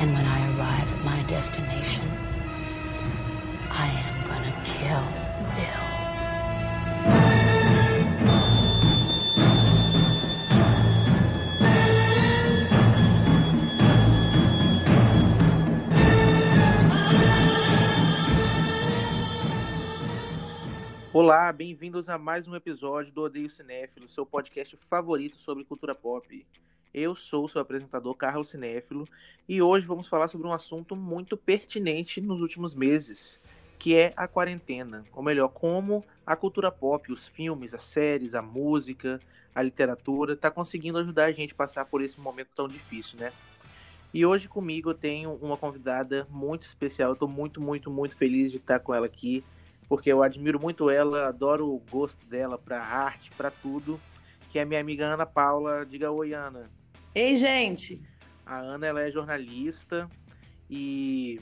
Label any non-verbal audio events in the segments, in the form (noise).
And when I arrive at my destination, I am gonna kill Bill. Olá, bem-vindos a mais um episódio do Odeio Cinéfilo, seu podcast favorito sobre cultura pop. Eu sou o seu apresentador Carlos Cinéfilo e hoje vamos falar sobre um assunto muito pertinente nos últimos meses, que é a quarentena, ou melhor, como a cultura pop, os filmes, as séries, a música, a literatura está conseguindo ajudar a gente a passar por esse momento tão difícil, né? E hoje comigo eu tenho uma convidada muito especial, eu estou muito, muito, muito feliz de estar com ela aqui porque eu admiro muito ela, adoro o gosto dela para arte, para tudo, que é minha amiga Ana Paula. Diga oi, Ana. Ei, gente. A Ana, ela é jornalista e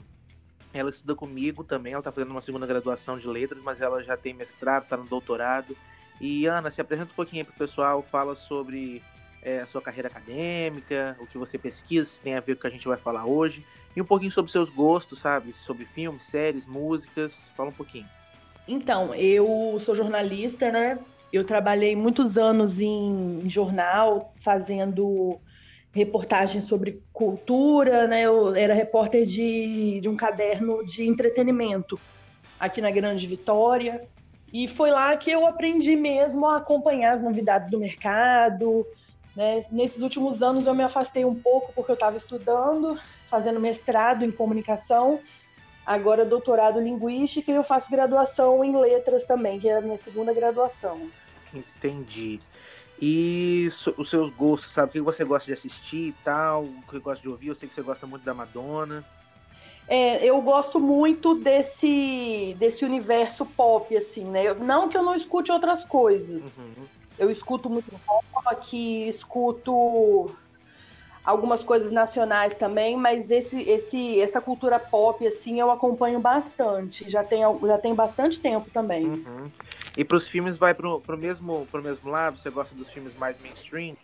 ela estuda comigo também, ela está fazendo uma segunda graduação de letras, mas ela já tem mestrado, está no doutorado. E Ana, se apresenta um pouquinho para o pessoal, fala sobre é, a sua carreira acadêmica, o que você pesquisa, se tem a ver com o que a gente vai falar hoje, e um pouquinho sobre seus gostos, sabe? Sobre filmes, séries, músicas. Fala um pouquinho. Então, eu sou jornalista, né? Eu trabalhei muitos anos em, em jornal, fazendo reportagens sobre cultura, né? Eu era repórter de, de um caderno de entretenimento aqui na Grande Vitória. E foi lá que eu aprendi mesmo a acompanhar as novidades do mercado. Né? Nesses últimos anos eu me afastei um pouco porque eu estava estudando, fazendo mestrado em comunicação agora doutorado em linguística e eu faço graduação em letras também, que é a minha segunda graduação. Entendi. E os seus gostos, sabe? O que você gosta de assistir e tal? O que você gosta de ouvir? Eu sei que você gosta muito da Madonna. É, eu gosto muito desse, desse universo pop, assim, né? Não que eu não escute outras coisas. Uhum. Eu escuto muito rock, escuto algumas coisas nacionais também, mas esse, esse, essa cultura pop, assim, eu acompanho bastante. Já tem, já tem bastante tempo também. Uhum. E para os filmes vai pro, pro, mesmo, pro mesmo lado? Você gosta dos filmes mais mainstream?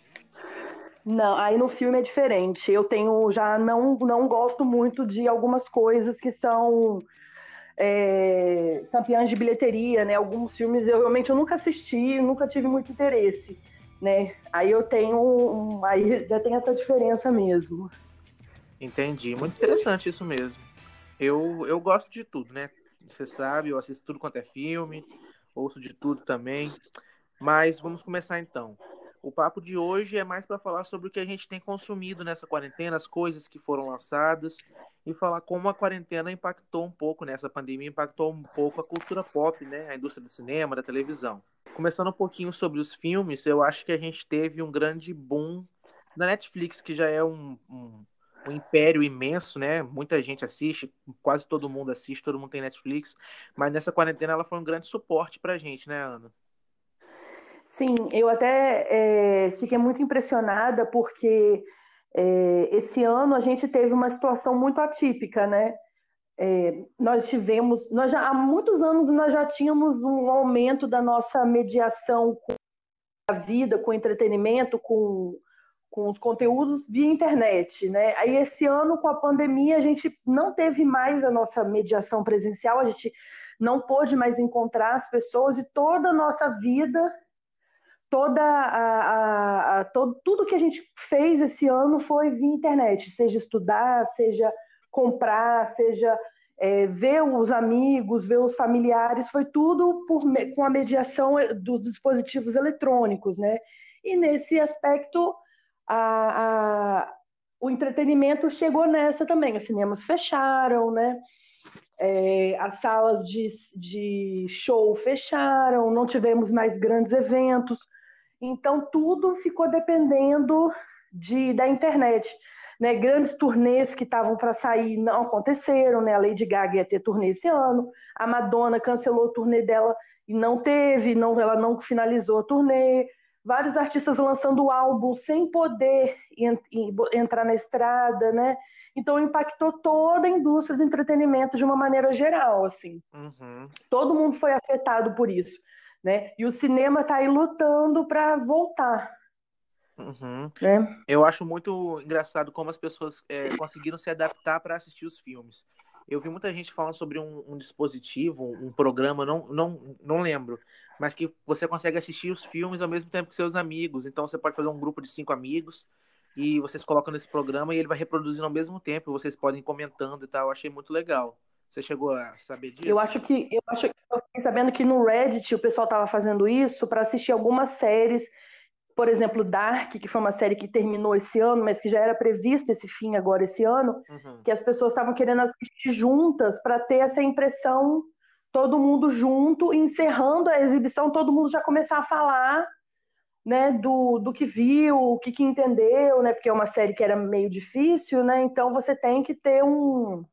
Não, aí no filme é diferente. Eu tenho já não, não gosto muito de algumas coisas que são é, campeãs de bilheteria, né? Alguns filmes eu realmente eu nunca assisti, nunca tive muito interesse né? Aí eu tenho aí já tem essa diferença mesmo. Entendi, muito interessante isso mesmo. Eu, eu gosto de tudo, né? Você sabe, eu assisto tudo quanto é filme, ouço de tudo também. Mas vamos começar então. O papo de hoje é mais para falar sobre o que a gente tem consumido nessa quarentena, as coisas que foram lançadas e falar como a quarentena impactou um pouco nessa pandemia, impactou um pouco a cultura pop, né, a indústria do cinema, da televisão. Começando um pouquinho sobre os filmes, eu acho que a gente teve um grande boom na Netflix, que já é um, um, um, império imenso, né? Muita gente assiste, quase todo mundo assiste, todo mundo tem Netflix. Mas nessa quarentena ela foi um grande suporte pra gente, né, Ana? Sim, eu até é, fiquei muito impressionada porque é, esse ano a gente teve uma situação muito atípica, né? É, nós tivemos, nós já, há muitos anos nós já tínhamos um aumento da nossa mediação com a vida, com o entretenimento, com, com os conteúdos via internet, né? Aí esse ano com a pandemia a gente não teve mais a nossa mediação presencial, a gente não pôde mais encontrar as pessoas e toda a nossa vida, toda a, a, a todo, tudo que a gente fez esse ano foi via internet, seja estudar, seja comprar, seja é, ver os amigos, ver os familiares, foi tudo por, com a mediação dos dispositivos eletrônicos, né? E nesse aspecto, a, a, o entretenimento chegou nessa também. Os cinemas fecharam, né? É, as salas de, de show fecharam, não tivemos mais grandes eventos. Então, tudo ficou dependendo de, da internet. Né, grandes turnês que estavam para sair não aconteceram, né? A Lady Gaga ia ter turnê esse ano, a Madonna cancelou o turnê dela e não teve, não, ela não finalizou a turnê. Vários artistas lançando álbum sem poder entrar na estrada, né? Então impactou toda a indústria do entretenimento de uma maneira geral, assim. Uhum. Todo mundo foi afetado por isso, né? E o cinema está aí lutando para voltar, Uhum. É. Eu acho muito engraçado como as pessoas é, conseguiram se adaptar para assistir os filmes. Eu vi muita gente falando sobre um, um, dispositivo, um programa, não, não, não lembro, mas que você consegue assistir os filmes ao mesmo tempo que seus amigos. Então você pode fazer um grupo de cinco amigos e vocês colocam nesse programa e ele vai reproduzindo ao mesmo tempo. Vocês podem ir comentando e tal. Eu achei muito legal. Você chegou a saber disso? Eu acho que eu acho eu fiquei sabendo que no Reddit o pessoal estava fazendo isso para assistir algumas séries, por exemplo, Dark, que foi uma série que terminou esse ano, mas que já era prevista esse fim agora esse ano, uhum. que as pessoas estavam querendo assistir juntas para ter essa impressão todo mundo junto, encerrando a exibição, todo mundo já começar a falar né, do, do que viu, o que, que entendeu, né, porque é uma série que era meio difícil, né, então você tem que ter um.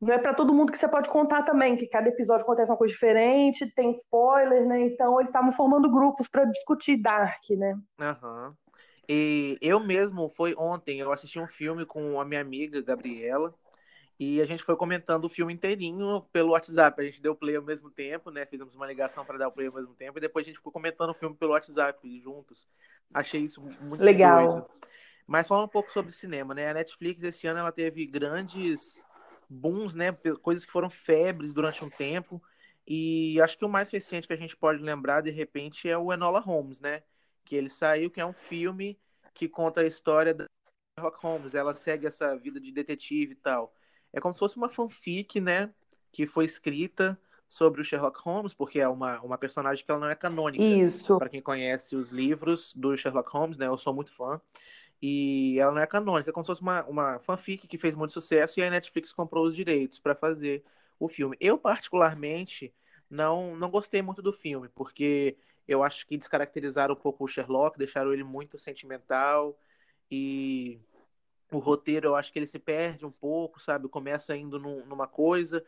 Não é para todo mundo que você pode contar também, que cada episódio acontece uma coisa diferente, tem spoiler, né, então eles estavam formando grupos para discutir Dark, né. Uhum. E eu mesmo, foi ontem, eu assisti um filme com a minha amiga Gabriela, e a gente foi comentando o filme inteirinho pelo WhatsApp. A gente deu play ao mesmo tempo, né? Fizemos uma ligação para dar o play ao mesmo tempo. E depois a gente ficou comentando o filme pelo WhatsApp juntos. Achei isso muito legal. Doido. Mas falando um pouco sobre cinema, né? A Netflix esse ano ela teve grandes booms, né? Coisas que foram febres durante um tempo. E acho que o mais recente que a gente pode lembrar, de repente, é o Enola Holmes, né? Que ele saiu, que é um filme que conta a história da Sherlock Holmes. Ela segue essa vida de detetive e tal. É como se fosse uma fanfic, né? Que foi escrita sobre o Sherlock Holmes, porque é uma, uma personagem que ela não é canônica. Isso. Para quem conhece os livros do Sherlock Holmes, né? Eu sou muito fã. E ela não é canônica, é como se fosse uma, uma fanfic que fez muito sucesso e a Netflix comprou os direitos para fazer o filme. Eu, particularmente, não, não gostei muito do filme, porque eu acho que descaracterizaram um pouco o Sherlock, deixaram ele muito sentimental e o roteiro eu acho que ele se perde um pouco, sabe? Começa indo num, numa coisa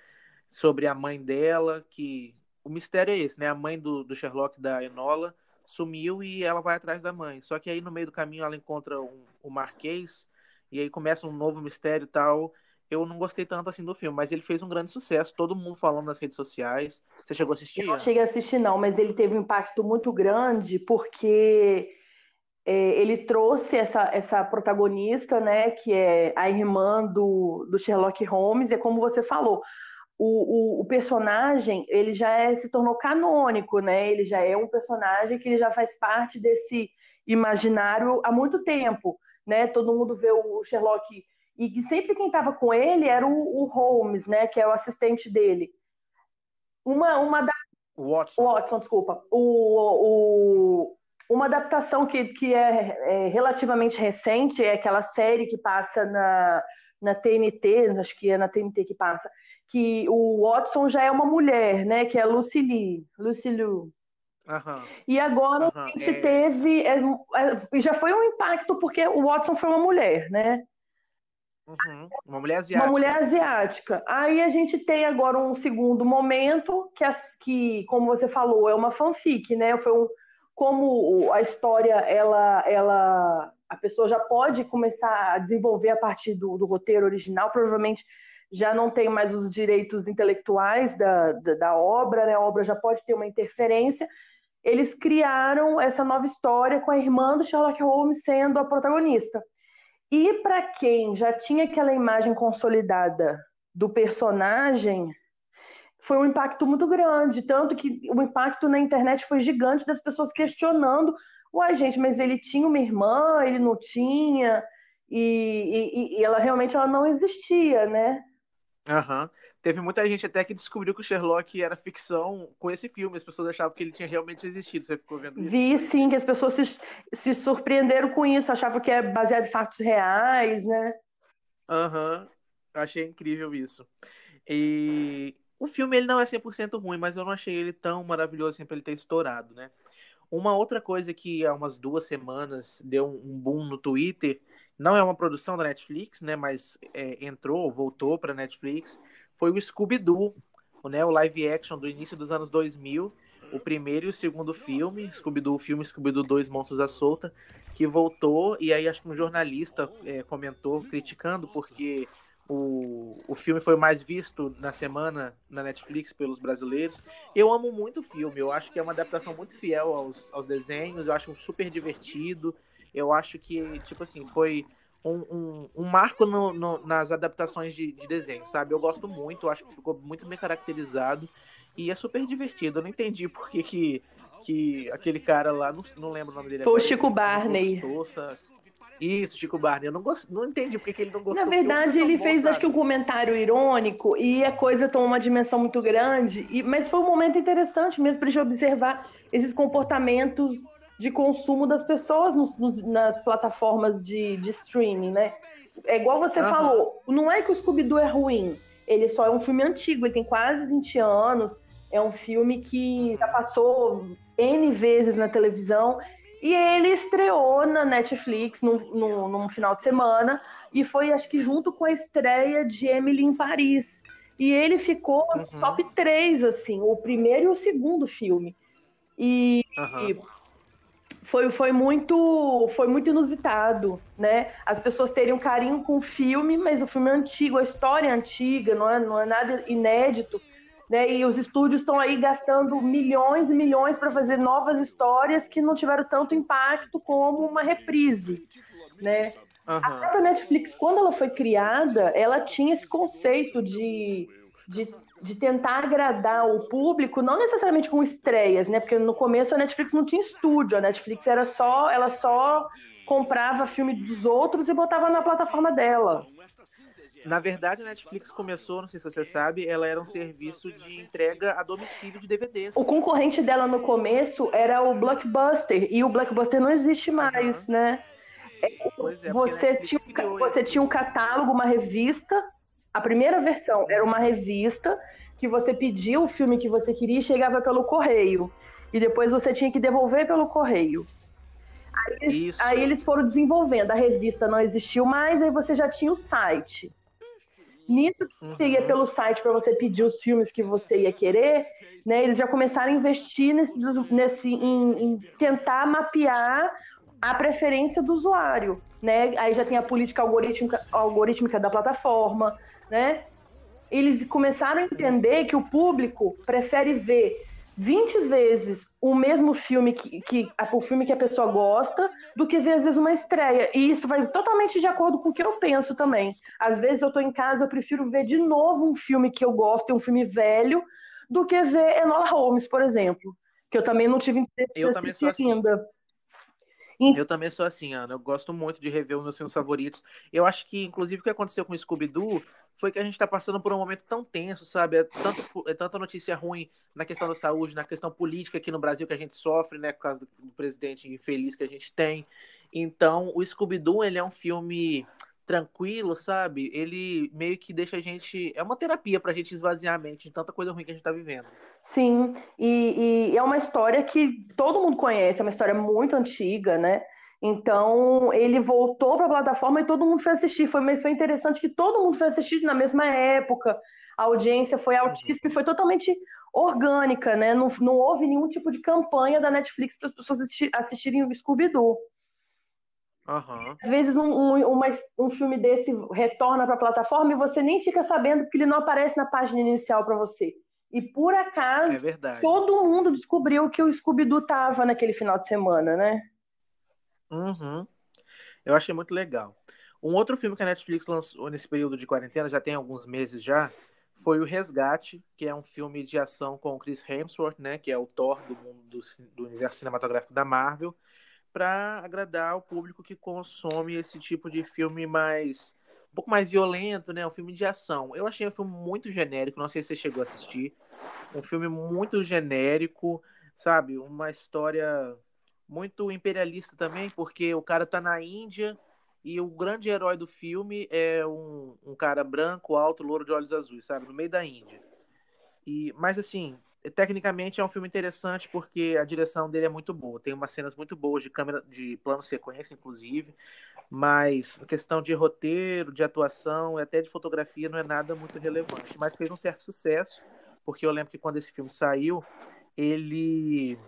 sobre a mãe dela, que o mistério é esse, né? A mãe do, do Sherlock da Enola sumiu e ela vai atrás da mãe. Só que aí no meio do caminho ela encontra um, o Marquês e aí começa um novo mistério e tal. Eu não gostei tanto assim do filme, mas ele fez um grande sucesso, todo mundo falando nas redes sociais. Você chegou a assistir? Eu não cheguei a assistir, não, mas ele teve um impacto muito grande porque ele trouxe essa, essa protagonista, né, que é a irmã do, do Sherlock Holmes, e é como você falou, o, o, o, personagem ele já é, se tornou canônico, né? Ele já é um personagem que ele já faz parte desse imaginário há muito tempo, né? Todo mundo vê o Sherlock e sempre quem estava com ele era o, o, Holmes, né? Que é o assistente dele. Uma, uma da Watson. Watson, desculpa. O, o, uma adaptação que, que é, é, relativamente recente é aquela série que passa na, na TNT, acho que é na TNT que passa, que o Watson já é uma mulher, né? Que é Lucy Lee, Lucy Liu. Uhum. E agora uhum, a gente é... teve. É, é, já foi um impacto porque o Watson foi uma mulher, né? Uhum. Uma mulher asiática. Uma mulher asiática. Aí a gente tem agora um segundo momento, que, as, que como você falou, é uma fanfic, né? Foi um, como a história ela, ela a pessoa já pode começar a desenvolver a partir do, do roteiro original, provavelmente já não tem mais os direitos intelectuais da, da, da, obra, né? a obra já pode ter uma interferência. Eles criaram essa nova história com a irmã do Sherlock Holmes sendo a protagonista. E para quem já tinha aquela imagem consolidada do personagem, foi um impacto muito grande, tanto que o impacto na internet foi gigante das pessoas questionando, uai gente, mas ele tinha uma irmã, ele não tinha, e, e, e ela realmente ela não existia, né? Aham. Uhum. Teve muita gente até que descobriu que o Sherlock era ficção com esse filme. As pessoas achavam que ele tinha realmente existido. Você ficou vendo isso? Vi sim, que as pessoas se, se surpreenderam com isso, achavam que é baseado em fatos reais, né? Aham. Uhum. Achei incrível isso. E o filme ele não é 100% ruim, mas eu não achei ele tão maravilhoso assim pra ele ter estourado, né? Uma outra coisa que há umas duas semanas deu um boom no Twitter, não é uma produção da Netflix, né? Mas é, entrou, voltou pra Netflix, foi o Scooby-Doo, né, o live action do início dos anos 2000, o primeiro e o segundo filme, Scooby-Doo, filme Scooby-Doo 2 Monstros à Solta, que voltou, e aí acho que um jornalista é, comentou criticando porque o, o filme foi mais visto na semana na Netflix pelos brasileiros. Eu amo muito o filme, eu acho que é uma adaptação muito fiel aos, aos desenhos, eu acho super divertido. Eu acho que, tipo assim, foi um, um, um marco no, no, nas adaptações de, de desenho, sabe? Eu gosto muito, eu acho que ficou muito bem caracterizado e é super divertido. Eu não entendi por que, que, que aquele cara lá, não, não lembro o nome dele. Foi o Chico Barney. Isso, Chico Barney. Eu não, gost... não entendi porque que ele não gostou. Na verdade, ele bom, fez, sabe? acho que um comentário irônico e a coisa tomou uma dimensão muito grande. E... Mas foi um momento interessante mesmo para a gente observar esses comportamentos de consumo das pessoas nos, nos, nas plataformas de, de, streaming, né? É igual você uhum. falou, não é que o Scooby-Doo é ruim, ele só é um filme antigo, ele tem quase 20 anos, é um filme que já passou N vezes na televisão e ele estreou na Netflix num, num, num, final de semana e foi, acho que, junto com a estreia de Emily em Paris. E ele ficou uhum. no top 3, assim, o primeiro e o segundo filme. E, uhum. e, foi, foi, muito, foi muito inusitado, né? As pessoas terem um carinho com o filme, mas o filme é antigo, a história é antiga, não é, não é nada inédito. Né? E os estúdios estão aí gastando milhões e milhões para fazer novas histórias que não tiveram tanto impacto como uma reprise, né? Uhum. A própria Netflix, quando ela foi criada, ela tinha esse conceito de, de, de tentar agradar o público, não necessariamente com estreias, né? Porque no começo a Netflix não tinha estúdio, a Netflix era só, ela só comprava filme dos outros e botava na plataforma dela. Na verdade, a Netflix começou, não sei se você sabe, ela era um serviço de entrega a domicílio de DVDs. O concorrente dela no começo era o Blockbuster, e o Blockbuster não existe mais, uhum. né? É, você, tinha, você tinha um catálogo, uma revista. A primeira versão era uma revista que você pedia o filme que você queria e chegava pelo correio. E depois você tinha que devolver pelo correio. Aí eles, aí eles, foram desenvolvendo. A revista não existiu mais, aí você já tinha o site. Nisso uhum. você ia pelo site para você pedir os filmes que você ia querer, né? Eles já começaram a investir nesse, nesse em, em tentar mapear a preferência do usuário, né? Aí já tem a política algorítmica, algorítmica da plataforma, né? Eles começaram a entender que o público prefere ver 20 vezes o mesmo filme que, que o filme que a pessoa gosta do que ver às vezes uma estreia. E isso vai totalmente de acordo com o que eu penso também. Às vezes eu estou em casa, eu prefiro ver de novo um filme que eu gosto, um filme velho, do que ver Enola Holmes, por exemplo, que eu também não tive interesse eu também sou assim. ainda. Eu também sou assim, Ana. Eu gosto muito de rever os meus filmes favoritos. Eu acho que, inclusive, o que aconteceu com o Scooby-Doo foi que a gente está passando por um momento tão tenso, sabe? É, tanto, é tanta notícia ruim na questão da saúde, na questão política aqui no Brasil que a gente sofre, né? Por causa do, do presidente infeliz que a gente tem. Então, o Scooby-Doo, ele é um filme tranquilo, sabe? Ele meio que deixa a gente. É uma terapia pra gente esvaziar a mente de tanta coisa ruim que a gente tá vivendo. Sim, e, e é uma história que todo mundo conhece, é uma história muito antiga, né? Então, ele voltou para a plataforma e todo mundo foi assistir. Foi, mas foi interessante que todo mundo foi assistir na mesma época. A audiência foi altíssima e foi totalmente orgânica, né? Não, não houve nenhum tipo de campanha da Netflix para as pessoas assistir, assistirem o Scooby-Doo. Uhum. Às vezes um, um, uma, um filme desse retorna para a plataforma e você nem fica sabendo porque ele não aparece na página inicial para você. E por acaso, é todo mundo descobriu que o Scooby-Doo tava naquele final de semana, né? Uhum. Eu achei muito legal. Um outro filme que a Netflix lançou nesse período de quarentena, já tem alguns meses já, foi O Resgate, que é um filme de ação com o Chris Hemsworth, né, que é o Thor do, mundo, do, do universo cinematográfico da Marvel, para agradar o público que consome esse tipo de filme mais um pouco mais violento, né, um filme de ação. Eu achei um filme muito genérico, não sei se você chegou a assistir. Um filme muito genérico, sabe? Uma história muito imperialista também, porque o cara tá na Índia e o grande herói do filme é um, um cara branco, alto, louro de olhos azuis, sabe? No meio da Índia. E, mas assim, tecnicamente é um filme interessante porque a direção dele é muito boa. Tem umas cenas muito boas de câmera, de plano sequência, inclusive. Mas a questão de roteiro, de atuação e até de fotografia não é nada muito relevante. Mas fez um certo sucesso, porque eu lembro que quando esse filme saiu, ele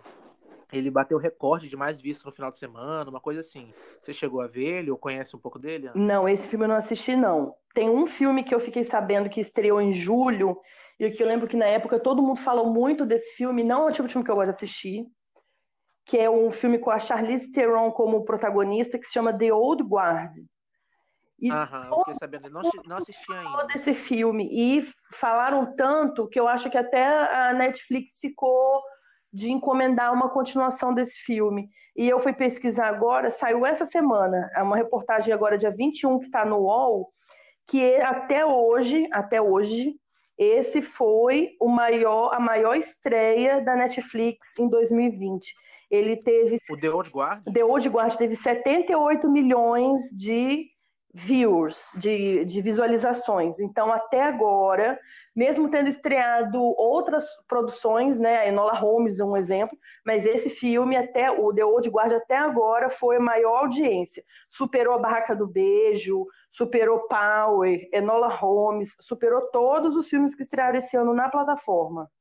ele bateu recorde de mais visto no final de semana, uma coisa assim. Você chegou a ver ele ou conhece um pouco dele? Não, esse filme eu não assisti, não. tem um filme que eu fiquei sabendo que estreou em julho, e que eu lembro que na época todo mundo falou muito desse filme, não é o tipo de filme que eu gosto de assistir, que é um filme com a Charlize Theron como protagonista, que se chama The Old Guard. E Aham, eu fiquei sabendo, não, não assisti ainda. desse filme, e falaram tanto que eu acho que até a Netflix ficou de encomendar uma continuação desse filme. E eu fui pesquisar agora, saiu essa semana, é uma reportagem agora dia 21 que está no UOL, que até hoje, até hoje, esse foi o maior, a maior estreia da Netflix em 2020. Ele teve. O The Old Guard? The Old Guard teve 78 milhões de viewers, de, de visualizações. Então, até agora, mesmo tendo estreado outras produções, né, a Enola Holmes é um exemplo, mas esse filme, até o The Old Guard, até agora, foi a maior audiência. Superou a Barraca do Beijo, superou Power, Enola Holmes, superou todos os filmes que estrearam esse ano na plataforma.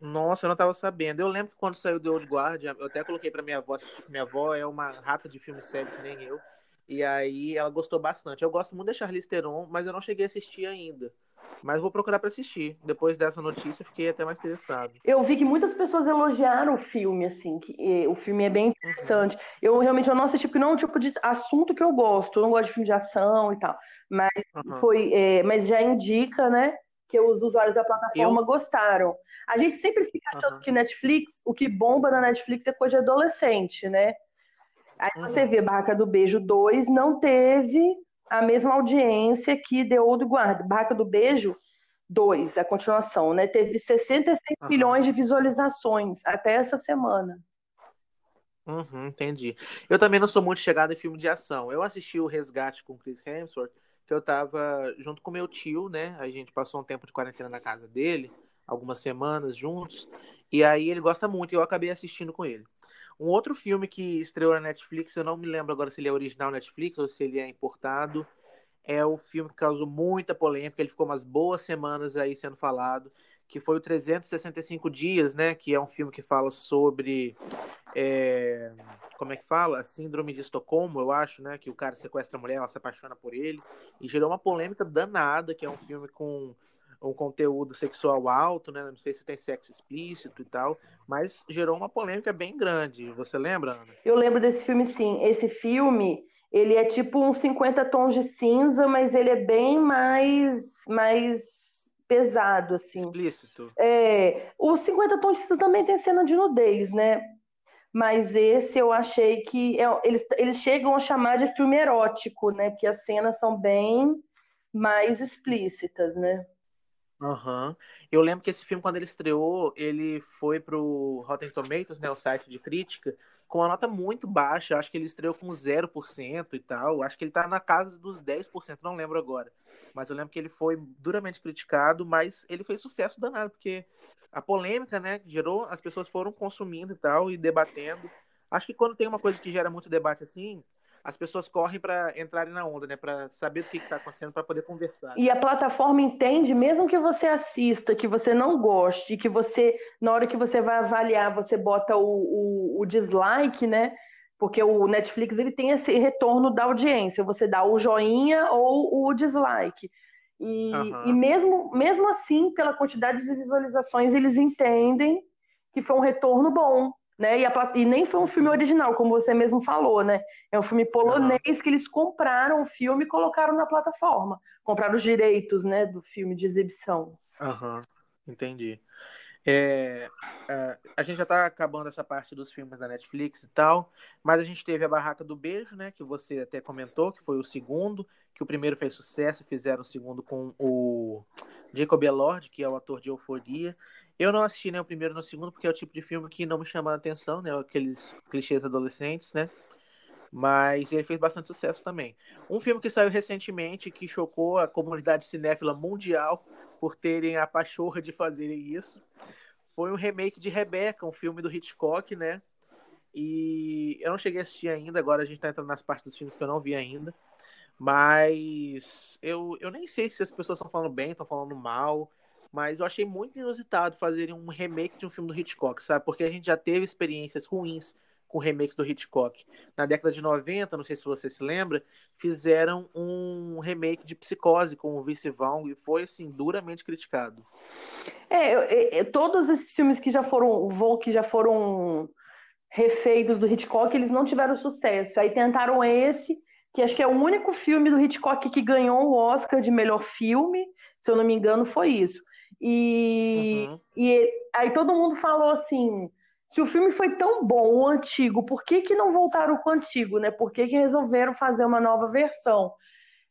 Nossa, eu não estava sabendo. Eu lembro que quando saiu The Old Guard, eu até coloquei para minha avó, minha avó é uma rata de filme sério que nem eu. E aí ela gostou bastante. Eu gosto muito da Charlize Theron, mas eu não cheguei a assistir ainda. Mas vou procurar para assistir. Depois dessa notícia, fiquei até mais interessado. Eu vi que muitas pessoas elogiaram o filme, assim, que o filme é bem interessante. Uhum. Eu realmente eu não assisti porque não é um tipo de assunto que eu gosto. Eu não gosto de filme de ação e tal. Mas uhum. foi, é, mas já indica, né, que os usuários da plataforma eu... gostaram. A gente sempre fica achando uhum. que Netflix, o que bomba na Netflix é coisa de adolescente, né? Aí uhum. você vê Barraca do Beijo 2 não teve a mesma audiência que The Old Guard. Barraca do Beijo 2, a continuação, né? Teve 66 uhum. milhões de visualizações até essa semana. Uhum, entendi. Eu também não sou muito chegado em filme de ação. Eu assisti o Resgate com Chris Hemsworth, que eu tava junto com meu tio, né? A gente passou um tempo de quarentena na casa dele, algumas semanas juntos, e aí ele gosta muito e eu acabei assistindo com ele. Um outro filme que estreou na Netflix, eu não me lembro agora se ele é original Netflix ou se ele é importado, é o filme que causou muita polêmica, ele ficou umas boas semanas aí sendo falado, que foi o 365 Dias, né? Que é um filme que fala sobre. É, como é que fala? Síndrome de Estocolmo, eu acho, né? Que o cara sequestra a mulher, ela se apaixona por ele. E gerou uma polêmica danada, que é um filme com um conteúdo sexual alto, né? Não sei se tem sexo explícito e tal, mas gerou uma polêmica bem grande. Você lembra, Ana? Eu lembro desse filme, sim. Esse filme, ele é tipo uns 50 tons de cinza, mas ele é bem mais, mais pesado, assim. Explícito. É, os 50 tons de cinza também tem cena de nudez, né? Mas esse eu achei que é, eles, eles chegam a chamar de filme erótico, né? Porque as cenas são bem mais explícitas, né? Uhum. Eu lembro que esse filme, quando ele estreou, ele foi pro Rotten Tomatoes, né, o site de crítica, com uma nota muito baixa. Acho que ele estreou com 0% e tal. Acho que ele tá na casa dos 10%, não lembro agora. Mas eu lembro que ele foi duramente criticado, mas ele fez sucesso danado, porque a polêmica, né, gerou, as pessoas foram consumindo e tal, e debatendo. Acho que quando tem uma coisa que gera muito debate assim, as pessoas correm para entrarem na onda, né? Para saber o que está acontecendo, para poder conversar. E a plataforma entende, mesmo que você assista, que você não goste, que você, na hora que você vai avaliar, você bota o, o, o dislike, né? Porque o Netflix ele tem esse retorno da audiência. Você dá o joinha ou o dislike. E, uhum. e mesmo, mesmo assim, pela quantidade de visualizações, eles entendem que foi um retorno bom né? E, a, e, nem foi um filme original, como você mesmo falou, né? É um filme polonês uhum. que eles compraram o filme e colocaram na plataforma. Compraram os direitos, né, do filme de exibição. Aham, uhum. entendi. É, é, a gente já está acabando essa parte dos filmes da Netflix e tal, mas a gente teve a Barraca do Beijo, né? Que você até comentou, que foi o segundo, que o primeiro fez sucesso, fizeram o segundo com o Jacob Elord, que é o ator de Euforia. Eu não assisti nem o primeiro nem o segundo, porque é o tipo de filme que não me chama a atenção, né? Aqueles clichês adolescentes, né? Mas ele fez bastante sucesso também. Um filme que saiu recentemente, que chocou a comunidade cinéfila mundial por terem a pachorra de fazerem isso, foi um remake de Rebecca, um filme do Hitchcock, né? E eu não cheguei a assistir ainda, agora a gente tá entrando nas partes dos filmes que eu não vi ainda. Mas eu, eu nem sei se as pessoas estão falando bem, estão falando mal. Mas eu achei muito inusitado fazerem um remake de um filme do Hitchcock, sabe? Porque a gente já teve experiências ruins com remakes do Hitchcock. Na década de 90, não sei se você se lembra, fizeram um remake de Psicose com o Vince Vaughn e foi assim duramente criticado. É, é, todos esses filmes que já foram, vou que já foram refeitos do Hitchcock, eles não tiveram sucesso. Aí tentaram esse, que acho que é o único filme do Hitchcock que ganhou o Oscar de melhor filme, se eu não me engano, foi isso. E, uhum. e aí todo mundo falou assim: se o filme foi tão bom, o antigo, por que, que não voltaram com o antigo, né? Por que, que resolveram fazer uma nova versão?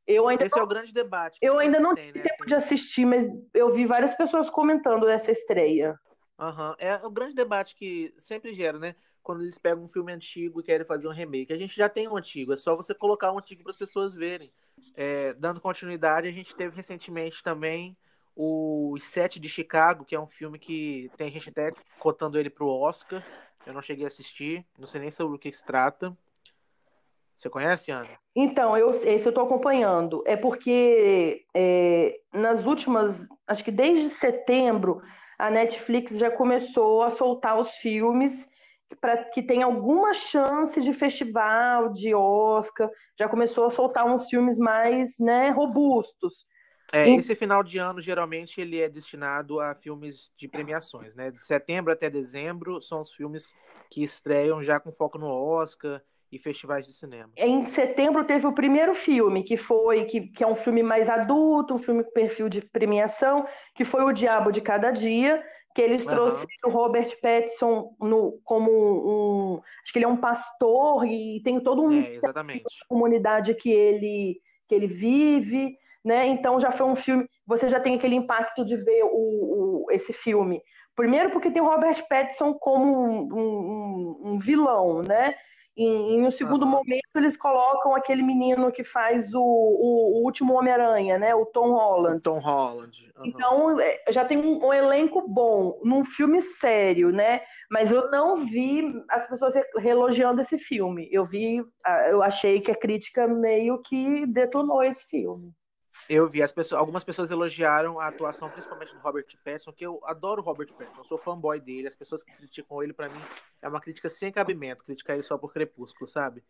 Eu ainda Esse não, é o grande debate. Eu ainda não tive né? tempo de assistir, mas eu vi várias pessoas comentando dessa estreia. Uhum. É o grande debate que sempre gera, né? Quando eles pegam um filme antigo e querem fazer um remake. A gente já tem um antigo, é só você colocar um antigo para as pessoas verem. É, dando continuidade, a gente teve recentemente também o Sete de Chicago, que é um filme que tem gente até cotando ele pro Oscar. Eu não cheguei a assistir, não sei nem sobre o que se trata. Você conhece, Ana? Então, eu, esse eu estou acompanhando. É porque é, nas últimas, acho que desde setembro, a Netflix já começou a soltar os filmes para que tenha alguma chance de festival, de Oscar. Já começou a soltar uns filmes mais né, robustos. É, esse final de ano, geralmente, ele é destinado a filmes de premiações, né? De setembro até dezembro são os filmes que estreiam já com foco no Oscar e festivais de cinema. Em setembro teve o primeiro filme, que foi que, que é um filme mais adulto, um filme com perfil de premiação, que foi O Diabo de Cada Dia, que eles uhum. trouxeram o Robert Pattinson no, como um, acho que ele é um pastor e tem todo um é, exatamente. comunidade que ele que ele vive né? Então já foi um filme, você já tem aquele impacto de ver o, o esse filme. Primeiro porque tem o Robert Pattinson como um, um, um vilão, né? E, em um segundo momento eles colocam aquele menino que faz o, o, o último Homem-Aranha, né? O Tom Holland. Tom Holland. Uhum. Então é, já tem um, um, elenco bom num filme sério, né? Mas eu não vi as pessoas elogiando esse filme. Eu vi, eu achei que a crítica meio que detonou esse filme. Eu vi, as pessoas, algumas pessoas elogiaram a atuação, principalmente do Robert Pattinson, que eu adoro o Robert Pattinson, sou fanboy dele. As pessoas que criticam ele, para mim, é uma crítica sem cabimento, criticar ele só por Crepúsculo, sabe?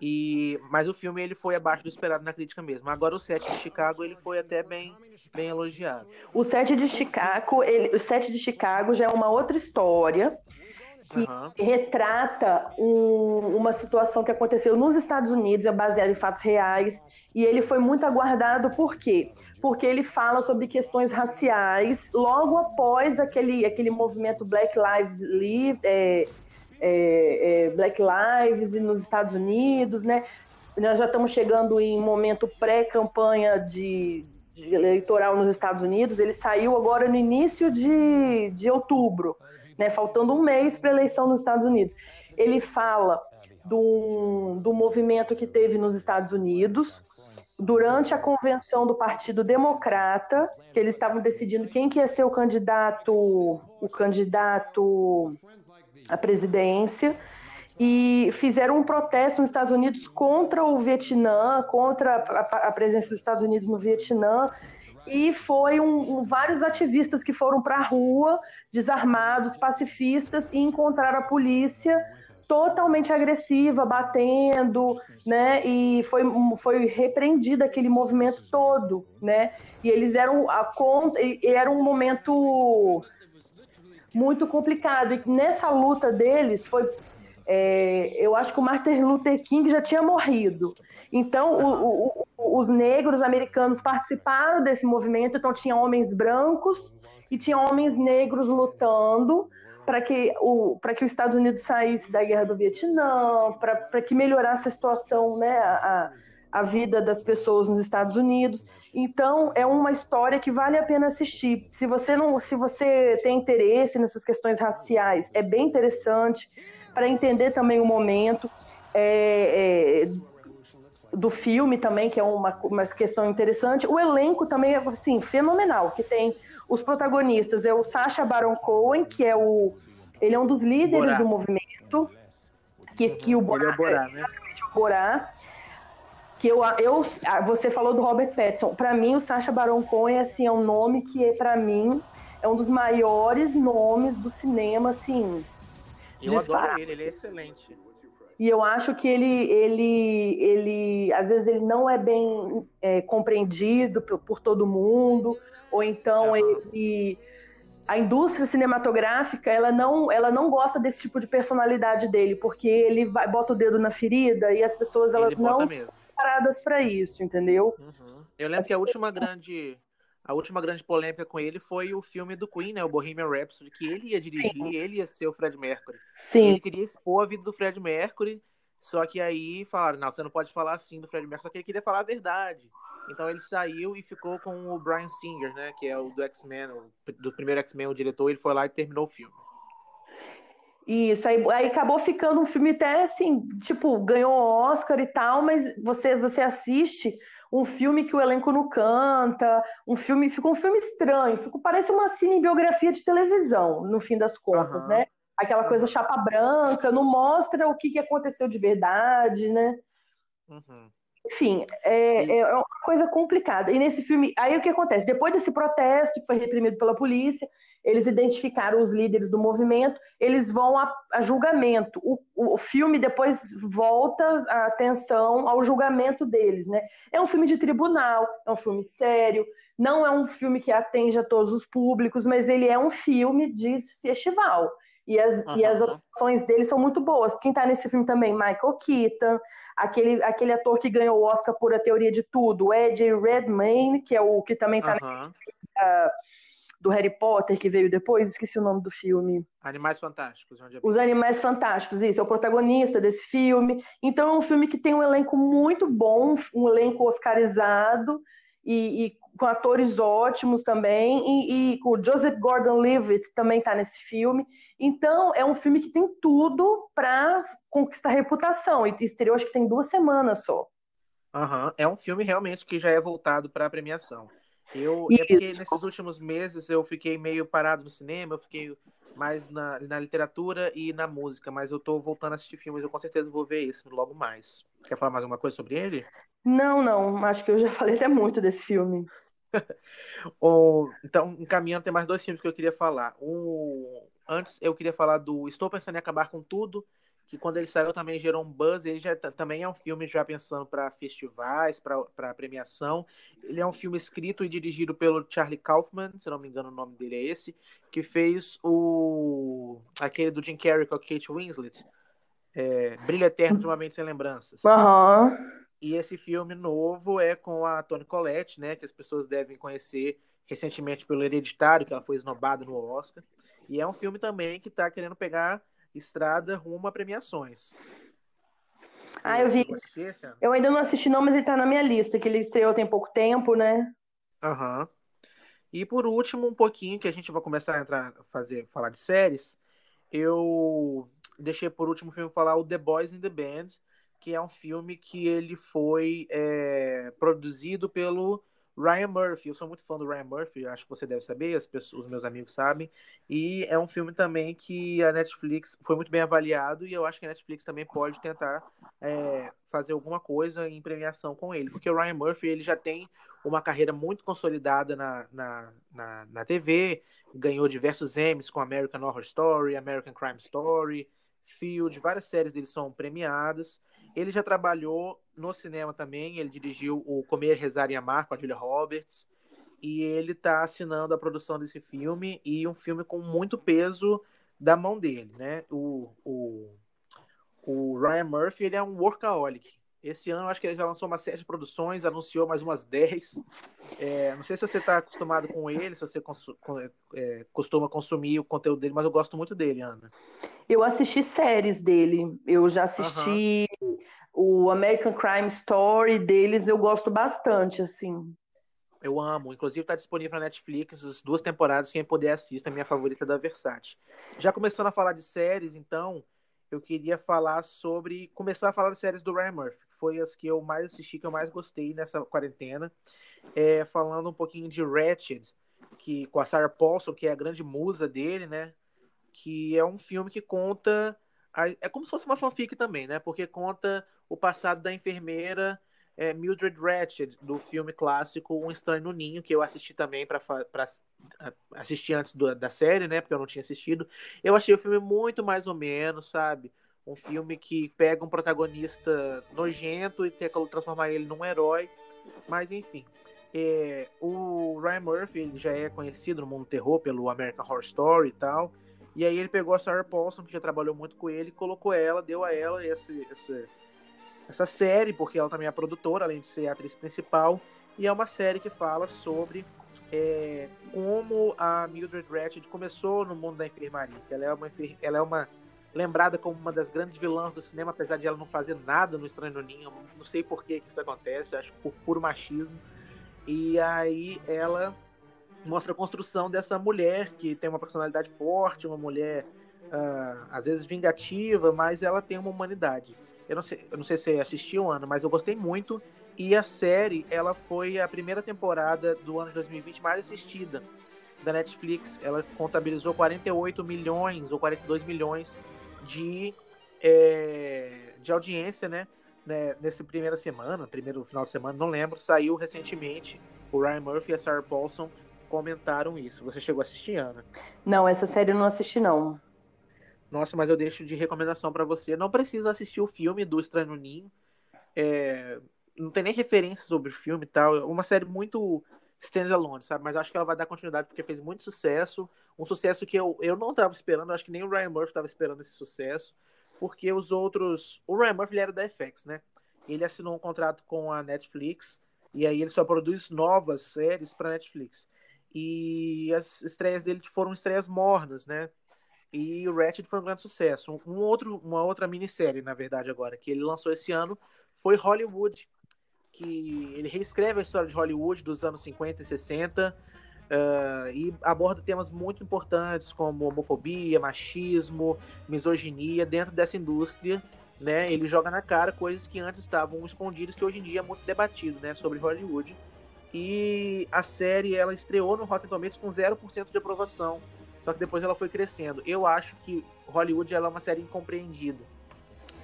E mas o filme ele foi abaixo do esperado na crítica mesmo. Agora o set de Chicago ele foi até bem bem elogiado. O set de Chicago, ele, o set de Chicago já é uma outra história que uhum. retrata um, uma situação que aconteceu nos Estados Unidos, é baseado em fatos reais, e ele foi muito aguardado por quê? Porque ele fala sobre questões raciais logo após aquele, aquele movimento Black Lives Live, é, é, é, Black Lives nos Estados Unidos, né? Nós já estamos chegando em momento pré-campanha de, de eleitoral nos Estados Unidos. Ele saiu agora no início de, de outubro né, faltando um mês para a eleição nos Estados Unidos. Ele fala do, do movimento que teve nos Estados Unidos durante a convenção do Partido Democrata, que eles estavam decidindo quem que ia ser o candidato, o candidato à presidência, e fizeram um protesto nos Estados Unidos contra o Vietnã, contra a, presença dos Estados Unidos no Vietnã, e foi um, um, vários ativistas que foram para a rua, desarmados, pacifistas, e encontraram a polícia totalmente agressiva, batendo, né? E foi, foi repreendido aquele movimento todo, né? E eles eram a conta, era um momento muito complicado. E nessa luta deles foi é, eu acho que o Martin Luther King já tinha morrido. Então, o, o, os negros americanos participaram desse movimento, então tinha homens brancos e tinha homens negros lutando para que, o, que os Estados Unidos saísse da guerra do Vietnã, para que melhorasse a situação, né, a, a vida das pessoas nos Estados Unidos. Então, é uma história que vale a pena assistir. Se você não, se você tem interesse nessas questões raciais, é bem interessante para entender também o momento é, é, do filme também, que é uma, uma questão interessante. O elenco também é assim, fenomenal, que tem os protagonistas, é o Sacha Baron Cohen, que é o ele é um dos líderes Borá. do movimento, que, que o Borá, é Borá, né? exatamente o Borá, que eu, eu você falou do Robert Pattinson, para mim o Sacha Baron Cohen assim é um nome que é para mim é um dos maiores nomes do cinema assim eu adoro ele, ele é excelente. e eu acho que ele, ele, ele às vezes ele não é bem é, compreendido por, por, todo mundo, ou então ele a indústria cinematográfica ela não ela não gosta desse tipo de personalidade dele porque ele vai, bota o dedo na ferida e as pessoas elas não estão preparadas para isso entendeu uhum. eu lembro as que a última grande a última grande polêmica com ele foi o filme do Queen, né, o Bohemian Rhapsody, que ele ia dirigir, Sim. ele ia ser o Fred Mercury. Sim. Ele queria expor a vida do Fred Mercury, só que aí falaram, não, você não pode falar assim do Fred Mercury, só que ele queria falar a verdade. Então ele saiu e ficou com o Brian Singer, né, que é o do X-Men, do primeiro X-Men, o diretor, ele foi lá e terminou o filme. Isso, aí, aí acabou ficando um filme até assim, tipo, ganhou Oscar e tal, mas você, você assiste um filme que o elenco não canta, um filme, ficou um filme estranho, ficou, parece uma cinebiografia de televisão, no fim das contas, uhum. né? Aquela coisa chapa branca, não mostra o que, que aconteceu de verdade, né? Uhum. Enfim, é, é uma coisa complicada. E nesse filme, aí o que acontece? Depois desse protesto que foi reprimido pela polícia, eles identificaram os líderes do movimento, eles vão a, a julgamento. O, o, filme depois volta a atenção ao julgamento deles, né? É um filme de tribunal, é um filme sério, não é um filme que atende a todos os públicos, mas ele é um filme de festival. E as, uhum. e as atuações dele são muito boas. Quem está nesse filme também? Michael Keaton, aquele, aquele ator que ganhou o Oscar por A Teoria de Tudo, Ed Redmayne, que é o que também está uhum do Harry Potter que veio depois, esqueci o nome do filme. Animais Fantásticos. Onde é... Os Animais Fantásticos, isso, é o protagonista desse filme. Então é um filme que tem um elenco muito bom, um elenco oscarizado e, e com atores ótimos também, e, e o Joseph Gordon-Levitt também está nesse filme. Então é um filme que tem tudo para conquistar reputação e estreou acho que tem duas semanas só. Uhum. É um filme realmente que já é voltado para a premiação. Eu, é porque nesses últimos meses eu fiquei meio parado no cinema, eu fiquei mais na, na literatura e na música, mas eu tô voltando a assistir filmes, eu com certeza vou ver esse logo mais. Quer falar mais alguma coisa sobre ele? Não, não, acho que eu já (laughs) falei até muito desse filme. (laughs) então, encaminhando, tem mais dois filmes que eu queria falar. Um, antes eu queria falar do Estou Pensando em Acabar com Tudo, que quando ele saiu também gerou um buzz. Ele já também é um filme já pensando para festivais, para premiação. Ele é um filme escrito e dirigido pelo Charlie Kaufman, se não me engano o nome dele é esse, que fez o aquele do Jim Carrey com a Kate Winslet, é, Brilho Eterno de uma Mente Sem Lembranças. Uhum. E esse filme novo é com a Toni Collette, né, que as pessoas devem conhecer recentemente pelo Hereditário, que ela foi esnobada no Oscar. E é um filme também que está querendo pegar estrada rumo a premiações. Ah, eu vi. Eu ainda não assisti, não, mas ele tá na minha lista, que ele estreou tem pouco tempo, né? Aham. Uhum. E por último, um pouquinho que a gente vai começar a entrar, fazer, falar de séries. Eu deixei por último filme falar o The Boys in the Band, que é um filme que ele foi é, produzido pelo Ryan Murphy, eu sou muito fã do Ryan Murphy, acho que você deve saber, as pessoas, os meus amigos sabem. E é um filme também que a Netflix foi muito bem avaliado e eu acho que a Netflix também pode tentar é, fazer alguma coisa em premiação com ele, porque o Ryan Murphy ele já tem uma carreira muito consolidada na, na, na, na TV, ganhou diversos Emmys com American Horror Story, American Crime Story, Field, várias séries dele são premiadas. Ele já trabalhou no cinema também, ele dirigiu o Comer, Rezar e Amar com a Julia Roberts, e ele está assinando a produção desse filme, e um filme com muito peso da mão dele, né? O, o, o Ryan Murphy, ele é um workaholic. Esse ano, acho que ele já lançou uma série de produções, anunciou mais umas 10. É, não sei se você está acostumado com ele, se você é, costuma consumir o conteúdo dele, mas eu gosto muito dele, Ana. Eu assisti séries dele. Eu já assisti o American Crime Story deles, eu gosto bastante, assim. Eu amo. Inclusive está disponível na Netflix as duas temporadas, quem puder assistir, a minha favorita da Versace. Já começando a falar de séries, então, eu queria falar sobre. Começar a falar das séries do Ryan Murphy, que foi as que eu mais assisti, que eu mais gostei nessa quarentena. É, falando um pouquinho de Ratched, que, com a Sarah Paulson, que é a grande musa dele, né? Que é um filme que conta é como se fosse uma fanfic também, né? Porque conta o passado da enfermeira é, Mildred Ratched, do filme clássico Um Estranho no Ninho, que eu assisti também para assistir antes do, da série, né? Porque eu não tinha assistido. Eu achei o filme muito mais ou menos, sabe? Um filme que pega um protagonista nojento e tenta transformar ele num herói. Mas enfim. É, o Ryan Murphy ele já é conhecido no mundo terror pelo American Horror Story e tal. E aí ele pegou a Sarah Paulson, que já trabalhou muito com ele, colocou ela, deu a ela esse, esse, essa série, porque ela também é produtora, além de ser atriz principal. E é uma série que fala sobre é, como a Mildred Ratched começou no mundo da enfermaria. Ela é uma, ela é uma lembrada como uma das grandes vilãs do cinema, apesar de ela não fazer nada no Estranho no Ninho. Não sei por que, que isso acontece, acho por puro machismo. E aí ela mostra a construção dessa mulher que tem uma personalidade forte, uma mulher uh, às vezes vingativa, mas ela tem uma humanidade. Eu não sei, eu não sei se você assistiu, Ana, mas eu gostei muito. E a série, ela foi a primeira temporada do ano de 2020 mais assistida da Netflix. Ela contabilizou 48 milhões ou 42 milhões de, é, de audiência, né? né? Nessa primeira semana, primeiro final de semana, não lembro. Saiu recentemente. O Ryan Murphy e a Sarah Paulson comentaram isso. Você chegou a assistir, Ana? Não, essa série eu não assisti, não. Nossa, mas eu deixo de recomendação para você. Não precisa assistir o filme do Estranho Ninho. É, não tem nem referência sobre o filme e tal. É uma série muito standalone, sabe? Mas acho que ela vai dar continuidade porque fez muito sucesso. Um sucesso que eu, eu não estava esperando. Acho que nem o Ryan Murphy estava esperando esse sucesso. Porque os outros. O Ryan Murphy era da FX, né? Ele assinou um contrato com a Netflix. E aí ele só produz novas séries para Netflix. E as estreias dele foram estreias mornas, né? E o Ratchet foi um grande sucesso. Um, um outro, uma outra minissérie, na verdade, agora, que ele lançou esse ano foi Hollywood, que ele reescreve a história de Hollywood dos anos 50 e 60 uh, e aborda temas muito importantes como homofobia, machismo, misoginia dentro dessa indústria. Né, ele joga na cara coisas que antes estavam escondidas, que hoje em dia é muito debatido né, sobre Hollywood. E a série ela estreou no Rotten Tomatoes com 0% de aprovação, só que depois ela foi crescendo. Eu acho que Hollywood ela é uma série incompreendida,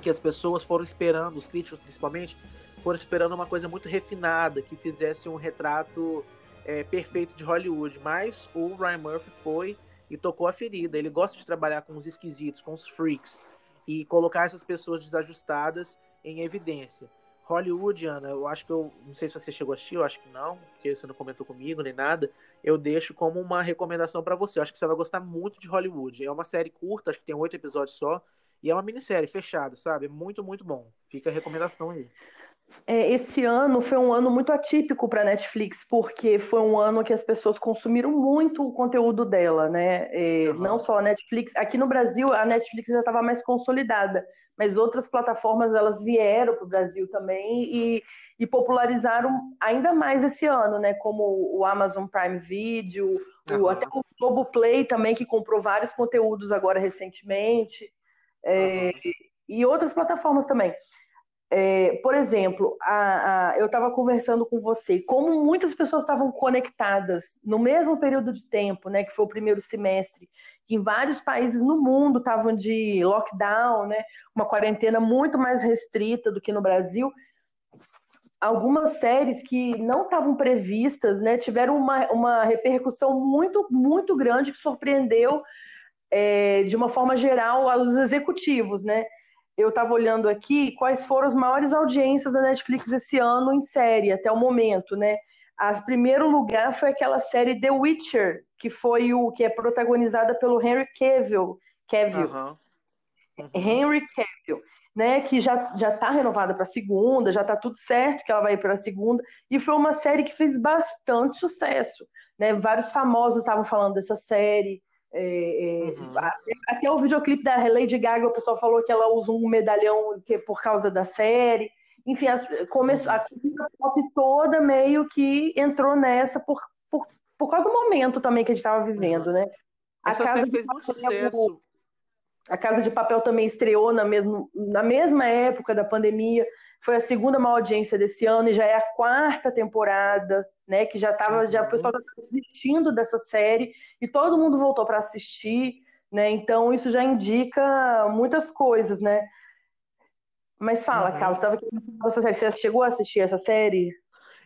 que as pessoas foram esperando, os críticos principalmente, foram esperando uma coisa muito refinada, que fizesse um retrato é, perfeito de Hollywood. Mas o Ryan Murphy foi e tocou a ferida. Ele gosta de trabalhar com os esquisitos, com os freaks, e colocar essas pessoas desajustadas em evidência. Hollywood, Ana, eu acho que eu. Não sei se você chegou a assistir, eu acho que não, porque você não comentou comigo nem nada. Eu deixo como uma recomendação para você. Eu acho que você vai gostar muito de Hollywood. É uma série curta, acho que tem oito episódios só. E é uma minissérie fechada, sabe? Muito, muito bom. Fica a recomendação aí. É, esse ano foi um ano muito atípico para a Netflix, porque foi um ano que as pessoas consumiram muito o conteúdo dela, né? É, uhum. Não só a Netflix. Aqui no Brasil, a Netflix já estava mais consolidada, mas outras plataformas elas vieram para o Brasil também e, e, popularizaram ainda mais esse ano, né? Como o Amazon Prime Video, uhum. o, até o Globoplay também, que comprou vários conteúdos agora recentemente, é, uhum. e outras plataformas também. É, por exemplo, a, a, eu estava conversando com você, como muitas pessoas estavam conectadas no mesmo período de tempo, né, que foi o primeiro semestre, que em vários países no mundo estavam de lockdown, né, uma quarentena muito mais restrita do que no Brasil. Algumas séries que não estavam previstas, né, tiveram uma, uma repercussão muito, muito grande que surpreendeu é, de uma forma geral aos executivos, né? eu estava olhando aqui quais foram as maiores audiências da Netflix esse ano em série, até o momento, né? A primeiro lugar foi aquela série The Witcher, que foi o que é protagonizada pelo Henry Cavill, Cavill. Uhum. Uhum. Henry Cavill, né, que já já está renovada para a segunda, já está tudo certo que ela vai para a segunda, e foi uma série que fez bastante sucesso, né? Vários famosos estavam falando dessa série. É, é, uhum. Até o videoclipe da Lady Gaga, o pessoal falou que ela usa um medalhão que, por causa da série. Enfim, as, começou, a cultura pop toda meio que entrou nessa por, por, por causa do momento também que a gente estava vivendo, né? A Essa Casa fez muito sucesso. A Casa de Papel também estreou na, mesmo, na mesma época da pandemia. Foi a segunda maior audiência desse ano e já é a quarta temporada né? Que já estava, já o pessoal estava desistindo dessa série e todo mundo voltou para assistir, né? Então isso já indica muitas coisas, né? Mas fala, uhum. Carlos, estava aqui essa série. Você chegou a assistir essa série?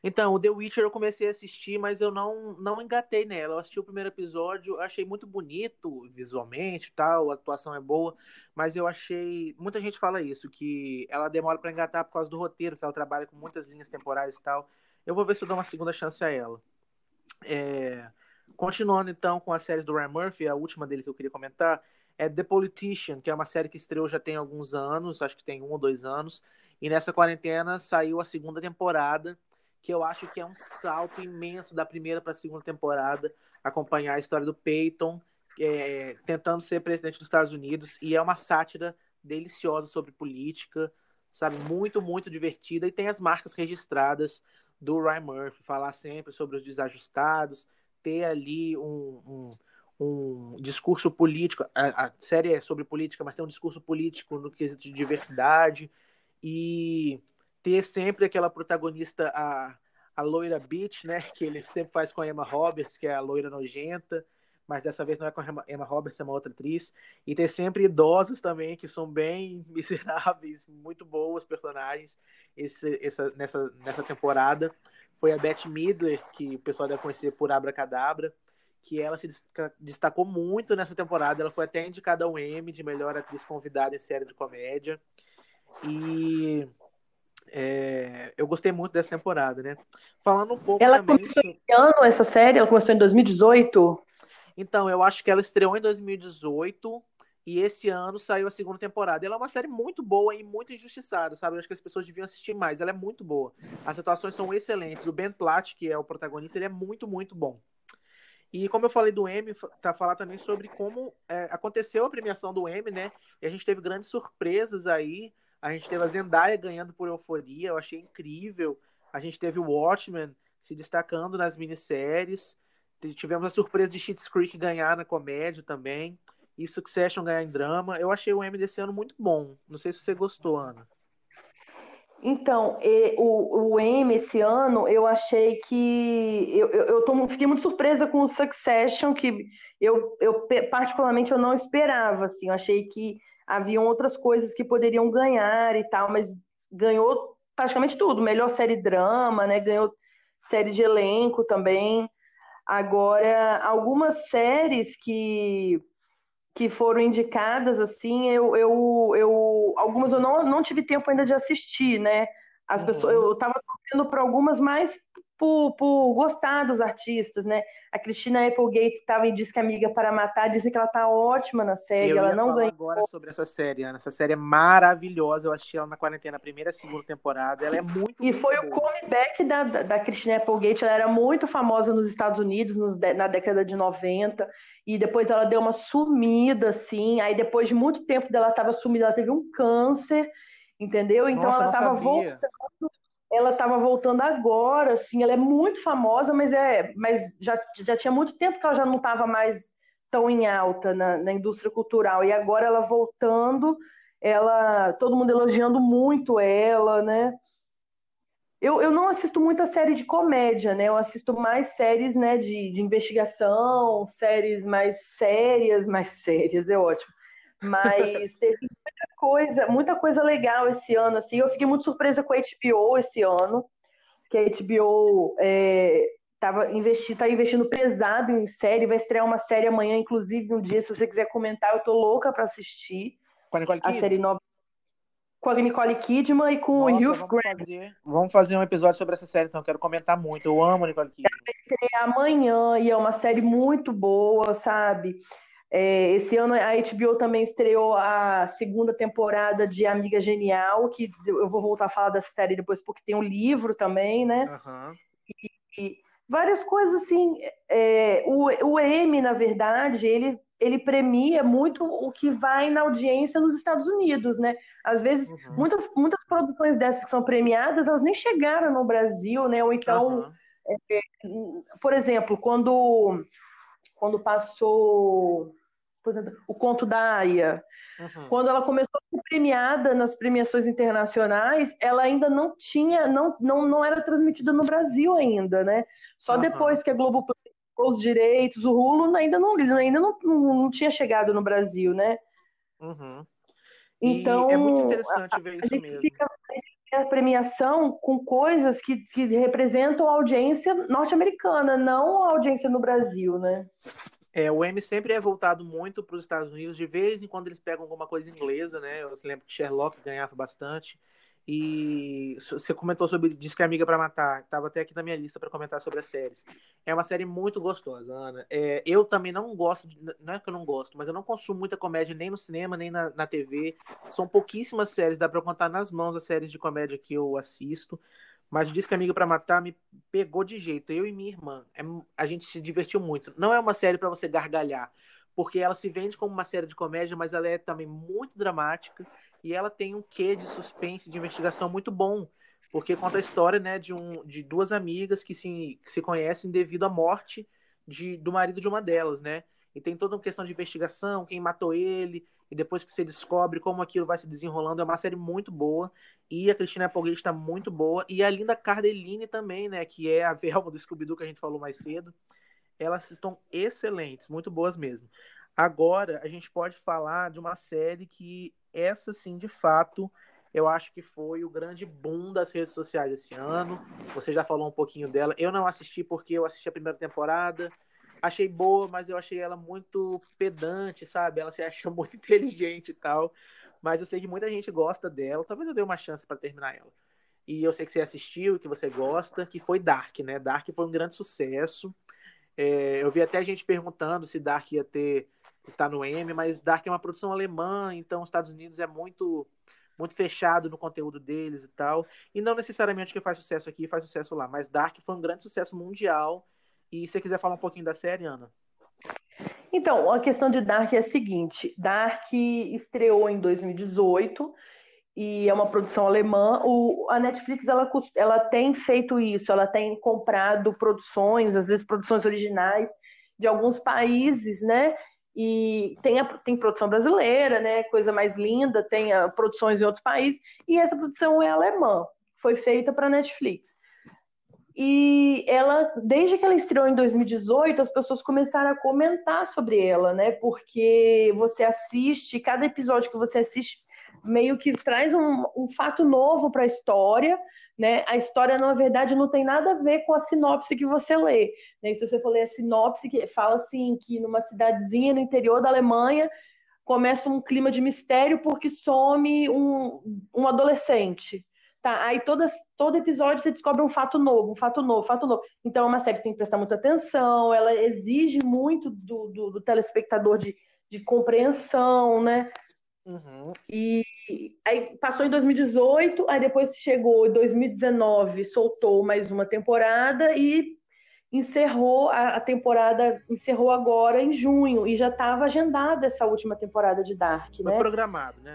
Então, o The Witcher eu comecei a assistir, mas eu não, não engatei nela. Eu assisti o primeiro episódio, achei muito bonito visualmente tal, a atuação é boa, mas eu achei. Muita gente fala isso, que ela demora para engatar por causa do roteiro, que ela trabalha com muitas linhas temporais e tal. Eu vou ver se eu dou uma segunda chance a ela. É... Continuando então com as séries do Ryan Murphy, a última dele que eu queria comentar é The Politician, que é uma série que estreou já tem alguns anos, acho que tem um ou dois anos, e nessa quarentena saiu a segunda temporada que eu acho que é um salto imenso da primeira para a segunda temporada, acompanhar a história do Peyton é, tentando ser presidente dos Estados Unidos, e é uma sátira deliciosa sobre política, sabe? Muito, muito divertida, e tem as marcas registradas do Ryan Murphy, falar sempre sobre os desajustados, ter ali um, um, um discurso político, a, a série é sobre política, mas tem um discurso político no quesito de diversidade, e ter sempre aquela protagonista, a, a loira Beach, né? (laughs) Que ele sempre faz com a Emma Roberts, que é a loira nojenta, mas dessa vez não é com a Emma Roberts, é uma outra atriz. E ter sempre idosas também, que são bem (laughs) miseráveis, muito boas personagens esse, essa, nessa, nessa temporada. Foi a Beth Midler, que o pessoal deve conhecer por Abracadabra, que ela se destacou muito nessa temporada. Ela foi até indicada ao Emmy de melhor atriz convidada em série de comédia. E é, eu gostei muito dessa temporada, né? Falando um pouco ela também. começou em que ano essa série? Ela começou em 2018? Então, eu acho que ela estreou em 2018 e esse ano saiu a segunda temporada. Ela é uma série muito boa e muito injustiçada, sabe? Eu acho que as pessoas deviam assistir mais. Ela é muito boa. As atuações são excelentes. O Ben Platt, que é o protagonista, ele é muito, muito bom. E como eu falei do M, tá falar também sobre como é, aconteceu a premiação do M, né? E a gente teve grandes surpresas aí. A gente teve a Zendaya ganhando por euforia, eu achei incrível. A gente teve o Watchmen se destacando nas minisséries. Tivemos a surpresa de Schitt's Creek ganhar na comédia também. E Succession ganhar em drama. Eu achei o M desse ano muito bom. Não sei se você gostou, Ana. Então, o, o M esse ano, eu achei que. Eu, eu, eu tô, fiquei muito surpresa com o Succession, que eu, eu particularmente eu não esperava. Assim, eu achei que haviam outras coisas que poderiam ganhar e tal, mas ganhou praticamente tudo. Melhor série drama, né? Ganhou série de elenco também. Agora, algumas séries que, que foram indicadas, assim, eu, eu, eu algumas eu não, não tive tempo ainda de assistir, né? As uhum. pessoas, eu estava torcendo para algumas mais por, por gostar dos artistas, né? A Cristina Applegate estava em Disque Amiga para Matar, disse que ela tá ótima na série, eu ela não ganhou. agora sobre essa série, Ana. Essa série é maravilhosa, eu achei ela na quarentena, primeira e segunda temporada, ela é muito E foi boa. o comeback da, da Cristina Applegate, ela era muito famosa nos Estados Unidos nos, na década de 90, e depois ela deu uma sumida, assim, aí depois de muito tempo dela estava sumida, ela teve um câncer, entendeu? Então Nossa, ela estava voltando ela estava voltando agora, assim, ela é muito famosa, mas é, mas já, já tinha muito tempo que ela já não estava mais tão em alta na, na, indústria cultural e agora ela voltando, ela, todo mundo elogiando muito ela, né? Eu, eu não assisto muita série de comédia, né? Eu assisto mais séries, né, de, de investigação, séries mais sérias, mais sérias, é ótimo. Mas teve muita coisa, muita coisa legal esse ano, assim. Eu fiquei muito surpresa com a HBO esse ano, que a HBO é, tava investi, tá investindo pesado em série, vai estrear uma série amanhã, inclusive, um dia, se você quiser comentar, eu tô louca para assistir. Com a Nicole a série nova com a Nicole Kidman e com Nossa, o Hugh Grant. Fazer, vamos fazer um episódio sobre essa série, então. Eu quero comentar muito. Eu amo a Nicole Kidman. Vai estrear amanhã e é uma série muito boa, sabe? É, esse ano a HBO também estreou a segunda temporada de Amiga Genial, que eu vou voltar a falar dessa série depois, porque tem um livro também, né? Uhum. E, e, várias coisas assim. É, o, o M, na verdade, ele, ele premia muito o que vai na audiência nos Estados Unidos, né? Às vezes, uhum. muitas, muitas produções dessas que são premiadas, elas nem chegaram no Brasil, né? Ou então, uhum. é, por exemplo, quando, quando passou o conto da Aya. Uhum. Quando ela começou a ser premiada nas premiações internacionais, ela ainda não tinha, não, não, não era transmitida no Brasil ainda, né? Só uhum. depois que a Globo os direitos, o Hulu ainda não, ainda não, não, não tinha chegado no Brasil, né? Uhum. Então, é muito interessante ver isso mesmo. Fica, a premiação com coisas que, que representam a audiência norte-americana, não a audiência no Brasil, né? É, o M sempre é voltado muito para os Estados Unidos. De vez em quando eles pegam alguma coisa inglesa, né? Eu lembro que Sherlock ganhava bastante. E você comentou sobre Disque Amiga para Matar, estava até aqui na minha lista para comentar sobre as séries. É uma série muito gostosa, Ana. É, eu também não gosto, de, não é que eu não gosto, mas eu não consumo muita comédia nem no cinema, nem na, na TV. São pouquíssimas séries, dá para contar nas mãos as séries de comédia que eu assisto. Mas o Disque Amiga para Matar me pegou de jeito. Eu e minha irmã, é, a gente se divertiu muito. Não é uma série para você gargalhar, porque ela se vende como uma série de comédia, mas ela é também muito dramática e ela tem um quê de suspense, de investigação muito bom, porque conta a história né, de, um, de duas amigas que se, que se conhecem devido à morte de, do marido de uma delas, né? E tem toda uma questão de investigação, quem matou ele, e depois que você descobre como aquilo vai se desenrolando, é uma série muito boa. E a Cristina Applegate está muito boa. E a Linda Cardellini também, né? Que é a (laughs) Velma do Scooby-Doo que a gente falou mais cedo. Elas estão excelentes, muito boas mesmo. Agora, a gente pode falar de uma série que essa sim, de fato, eu acho que foi o grande boom das redes sociais esse ano. Você já falou um pouquinho dela. Eu não assisti porque eu assisti a primeira temporada. Achei boa, mas eu achei ela muito pedante, sabe? Ela se acha (laughs) muito inteligente e tal. Mas eu sei que muita gente gosta dela. Talvez eu dê uma chance para terminar ela. E eu sei que você assistiu que você gosta, que foi Dark, né? Dark foi um grande sucesso. É, eu vi até gente perguntando se Dark ia ter tá no M, mas Dark é uma produção alemã, então os Estados Unidos é muito muito fechado no conteúdo deles e tal. E não necessariamente que faz sucesso aqui faz sucesso lá, mas Dark foi um grande sucesso mundial. E se você quiser falar um pouquinho da série, Ana? Então, a questão de Dark é a seguinte: Dark estreou em 2018 e é uma produção alemã. O, a Netflix ela, ela tem feito isso, ela tem comprado produções, às vezes produções originais de alguns países, né? e tem, a, tem produção brasileira, né, coisa mais linda, tem a, produções em outros países, e essa produção é alemã, foi feita para Netflix. E ela, desde que ela estreou em 2018, as pessoas começaram a comentar sobre ela, né? Porque você assiste, cada episódio que você assiste meio que traz um, um fato novo para a história, né? A história, na verdade, não tem nada a ver com a sinopse que você lê. Né? Se você for ler a sinopse, que fala assim que numa cidadezinha no interior da Alemanha começa um clima de mistério porque some um, um adolescente. Tá, aí todas, todo episódio você descobre um fato novo, um fato novo, um fato novo. Então é uma série que tem que prestar muita atenção, ela exige muito do, do, do telespectador de, de compreensão, né? Uhum. E aí passou em 2018, aí depois chegou em 2019, soltou mais uma temporada e encerrou a, a temporada, encerrou agora em junho e já estava agendada essa última temporada de Dark, Foi né? programado, né?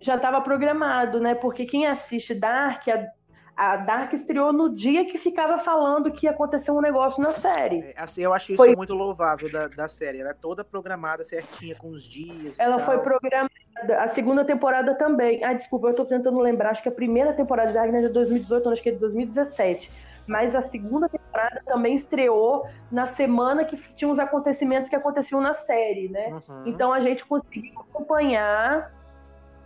Já estava programado, né? Porque quem assiste Dark, a, a Dark estreou no dia que ficava falando que ia acontecer um negócio na série. É, assim, eu acho isso foi... muito louvável da, da série. Ela é toda programada certinha, com os dias. Ela foi programada. A segunda temporada também. Ah, desculpa, eu tô tentando lembrar. Acho que a primeira temporada de Dark é de 2018, acho que é de 2017. Mas a segunda temporada também estreou na semana que tinha os acontecimentos que aconteciam na série, né? Uhum. Então a gente conseguiu acompanhar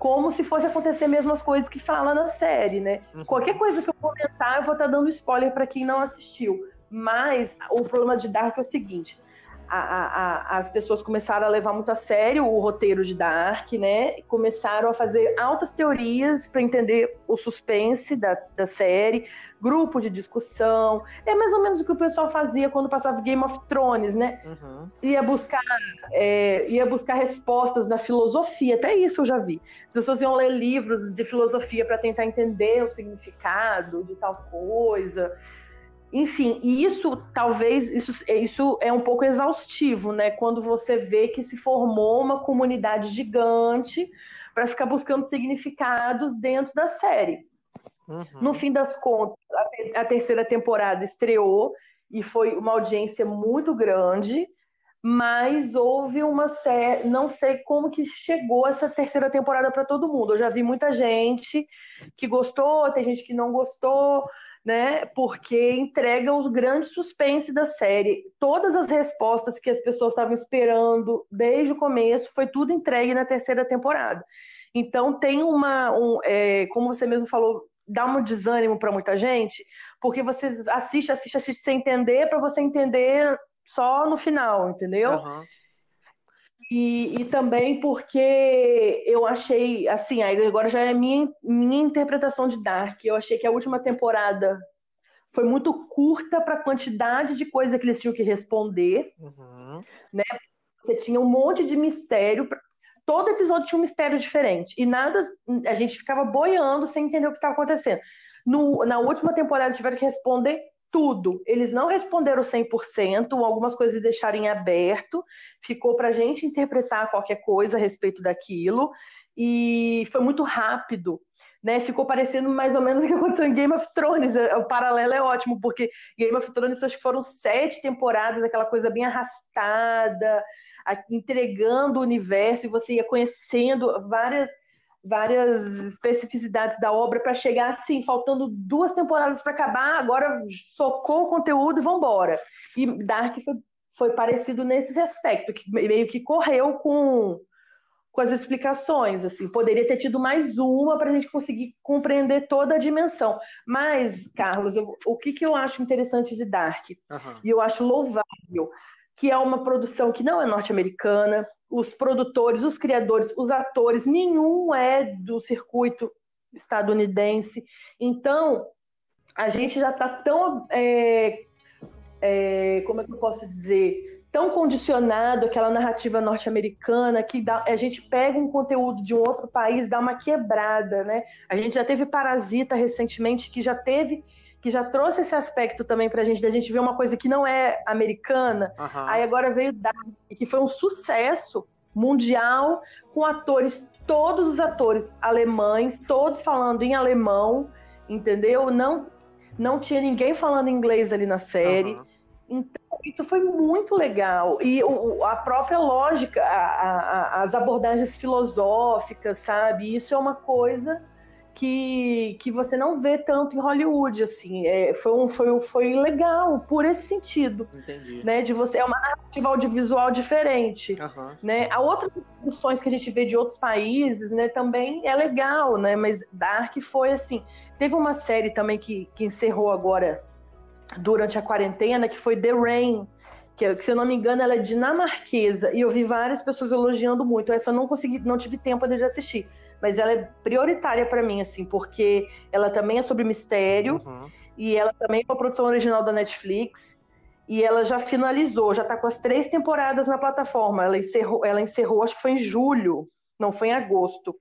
como se fosse acontecer mesmo as coisas que fala na série, né? Uhum. Qualquer coisa que eu comentar, eu vou estar tá dando spoiler para quem não assistiu. Mas o problema de Dark é o seguinte: a, a, as pessoas começaram a levar muito a sério o roteiro de Dark, né? Começaram a fazer altas teorias para entender o suspense da, da série, grupo de discussão. É mais ou menos o que o pessoal fazia quando passava Game of Thrones, né? Uhum. Ia buscar é, ia buscar respostas na filosofia. Até isso eu já vi. As pessoas iam ler livros de filosofia para tentar entender o significado de tal coisa. Enfim, e isso talvez isso, isso é um pouco exaustivo, né? Quando você vê que se formou uma comunidade gigante para ficar buscando significados dentro da série. Uhum. No fim das contas, a, a terceira temporada estreou e foi uma audiência muito grande, mas houve uma série, não sei como que chegou essa terceira temporada para todo mundo. Eu já vi muita gente que gostou, tem gente que não gostou né? Porque entrega o grande suspense da série. Todas as respostas que as pessoas estavam esperando desde o começo foi tudo entregue na terceira temporada. Então tem uma, um, é, como você mesmo falou, dá um desânimo para muita gente, porque você assiste, assiste, assiste sem entender, para você entender só no final, entendeu? Uhum. E, e, também porque eu achei, assim, agora já é minha, minha interpretação de Dark. Eu achei que a última temporada foi muito curta para a quantidade de coisa que eles tinham que responder, uhum. né? Você tinha um monte de mistério. Todo episódio tinha um mistério diferente. E nada, a gente ficava boiando sem entender o que estava acontecendo. No, na última temporada tiveram que responder tudo. Eles não responderam 100%, algumas coisas deixaram em aberto, ficou para a gente interpretar qualquer coisa a respeito daquilo, e foi muito rápido né? Ficou parecendo mais ou menos (laughs) o que aconteceu em Game of Thrones. É, o paralelo é ótimo, porque Game of Thrones acho que foram sete temporadas, aquela coisa bem arrastada, entregando o universo, e você ia conhecendo várias várias especificidades da obra para chegar assim, faltando duas temporadas para acabar, agora socou o conteúdo e vambora. E Dark foi, foi parecido nesse aspecto, que meio que correu com com as explicações, assim, poderia ter tido mais uma para a gente conseguir compreender toda a dimensão. Mas, Carlos, eu, o que, que eu acho interessante de Dark, uhum. e eu acho louvável, que é uma produção que não é norte-americana, os produtores, os criadores, os atores, nenhum é do circuito estadunidense. Então, a gente já está tão. É, é, como é que eu posso dizer? tão condicionado àquela narrativa norte-americana que dá, a gente pega um conteúdo de um outro país, dá uma quebrada, né? A gente já teve Parasita recentemente que já teve que já trouxe esse aspecto também pra gente, da gente ver uma coisa que não é americana. Uhum. Aí agora veio Dark, que foi um sucesso mundial com atores, todos os atores alemães, todos falando em alemão, entendeu? Não não tinha ninguém falando inglês ali na série. Uhum. Então, isso foi muito legal. E o, a própria lógica, a, a, as abordagens filosóficas, sabe? Isso é uma coisa que, que você não vê tanto em Hollywood, assim. É, foi, um, foi, foi legal, por esse sentido. Entendi. Né, de você, é uma narrativa audiovisual diferente. Uhum. Né? A outras produções que a gente vê de outros países, né, também é legal, né? Mas Dark foi assim. Teve uma série também que, que encerrou agora durante a quarentena, que foi The Rain, que, que, se eu não me engano ela é dinamarquesa, e eu vi várias pessoas elogiando muito, essa eu não consegui, não tive tempo de assistir, mas ela é prioritária para mim, assim, porque ela também é sobre mistério, uhum. e ela também é uma produção original da Netflix, e ela já finalizou, já está com as três temporadas na plataforma, ela encerrou, ela encerrou acho que foi em julho, não foi em agosto.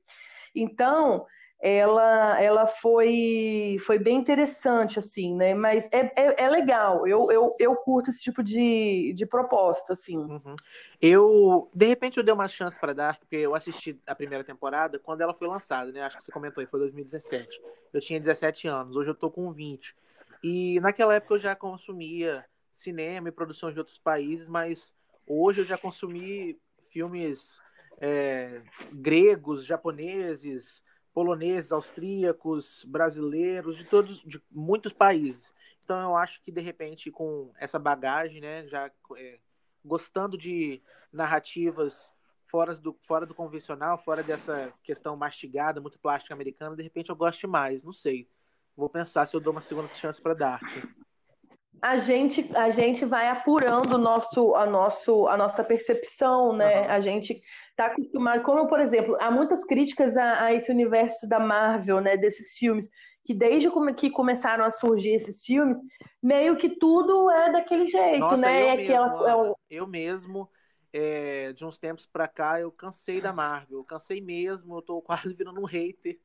Então, ela, ela foi, foi bem interessante, assim, né? Mas é, é, é legal, eu, eu, eu curto esse tipo de, de proposta, assim. Uhum. Eu, de repente, eu dei uma chance para Dark, porque eu assisti a primeira temporada quando ela foi lançada, né? Acho que você comentou aí, foi 2017. Eu tinha 17 anos, hoje eu tô com 20. E naquela época eu já consumia cinema e produções de outros países, mas hoje eu já consumi filmes é, gregos, japoneses, poloneses, austríacos, brasileiros, de todos, de muitos países. Então eu acho que de repente com essa bagagem, né, já é, gostando de narrativas fora do, fora do convencional, fora dessa questão mastigada, muito plástica americana, de repente eu goste mais, não sei. Vou pensar se eu dou uma segunda chance para Dark. A gente, a gente vai apurando nosso, a, nosso, a nossa percepção, né? Uhum. A gente está acostumado, como por exemplo, há muitas críticas a, a, esse universo da Marvel, né, desses filmes, que desde que começaram a surgir esses filmes, meio que tudo é daquele jeito, Nossa, né? Eu é mesmo, aquela, é eu mesmo é, de uns tempos para cá, eu cansei da Marvel, eu cansei mesmo, eu tô quase virando um hater,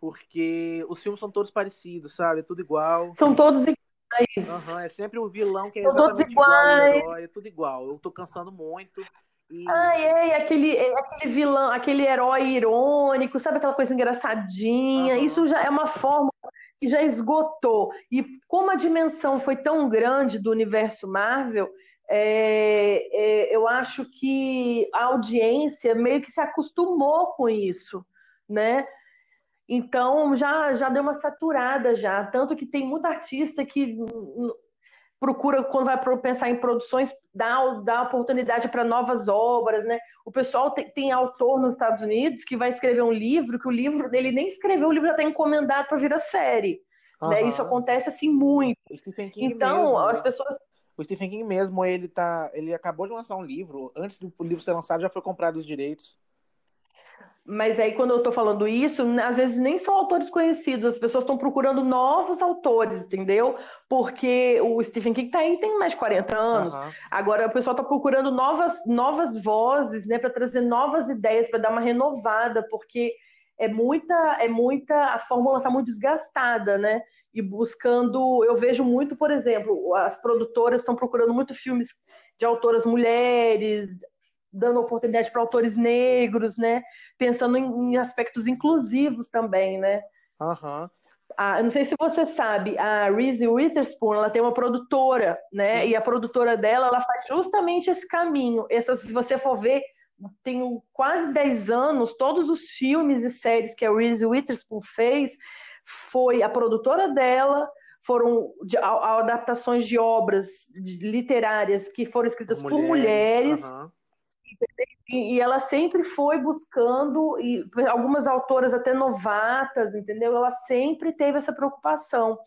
porque os filmes são todos parecidos, sabe? É tudo igual. São todos iguais. Uhum, é sempre o vilão que é exatamente são iguais. igual herói, é tudo igual. Eu tô cansando muito. E... Ai, é, aquele, é, aquele vilão, aquele herói irônico, sabe aquela coisa engraçadinha? Uhum. Isso já é uma forma que já esgotou. E como a dimensão foi tão grande do universo Marvel, é, é, eu acho que a audiência meio que se acostumou com isso, né? Então já, já deu uma saturada já, tanto que tem muito artista que procura, quando vai pensar em produções, dá, dá oportunidade para novas obras, né? O pessoal tem, tem, autor nos Estados Unidos que vai escrever um livro, que o livro dele nem escreveu, o livro já está encomendado para vir a série. Uhum. Né? Isso acontece assim muito. então, mesmo, as pessoas. O Stephen King mesmo, ele tá. Ele acabou de lançar um livro. Antes do livro ser lançado, já foi comprado os direitos. Mas aí, quando eu estou falando isso, às vezes nem são autores conhecidos, as pessoas estão procurando novos autores, entendeu? Porque o Stephen King tá aí, tem mais de 40 anos. Uhum. Agora o pessoal está procurando novas, novas vozes, né, para trazer novas ideias, para dar uma renovada, porque é muita, é muita, a fórmula está muito desgastada, né? E buscando, eu vejo muito, por exemplo, as produtoras estão procurando muito filmes de autoras mulheres, dando oportunidade para autores negros, né? Pensando em, em, aspectos inclusivos também, né? Uhum. Ah, não sei se você sabe, a Reese Witherspoon, ela tem uma produtora, né? E a produtora dela, ela faz justamente esse caminho. Essa, se você for ver, tem quase 10 anos, todos os filmes e séries que a Reese Witherspoon fez, foi a produtora dela, foram de, a, adaptações de obras literárias que foram escritas mulheres, por mulheres. Uhum e, ela sempre foi buscando, e algumas autoras até novatas, entendeu? Ela sempre teve essa preocupação.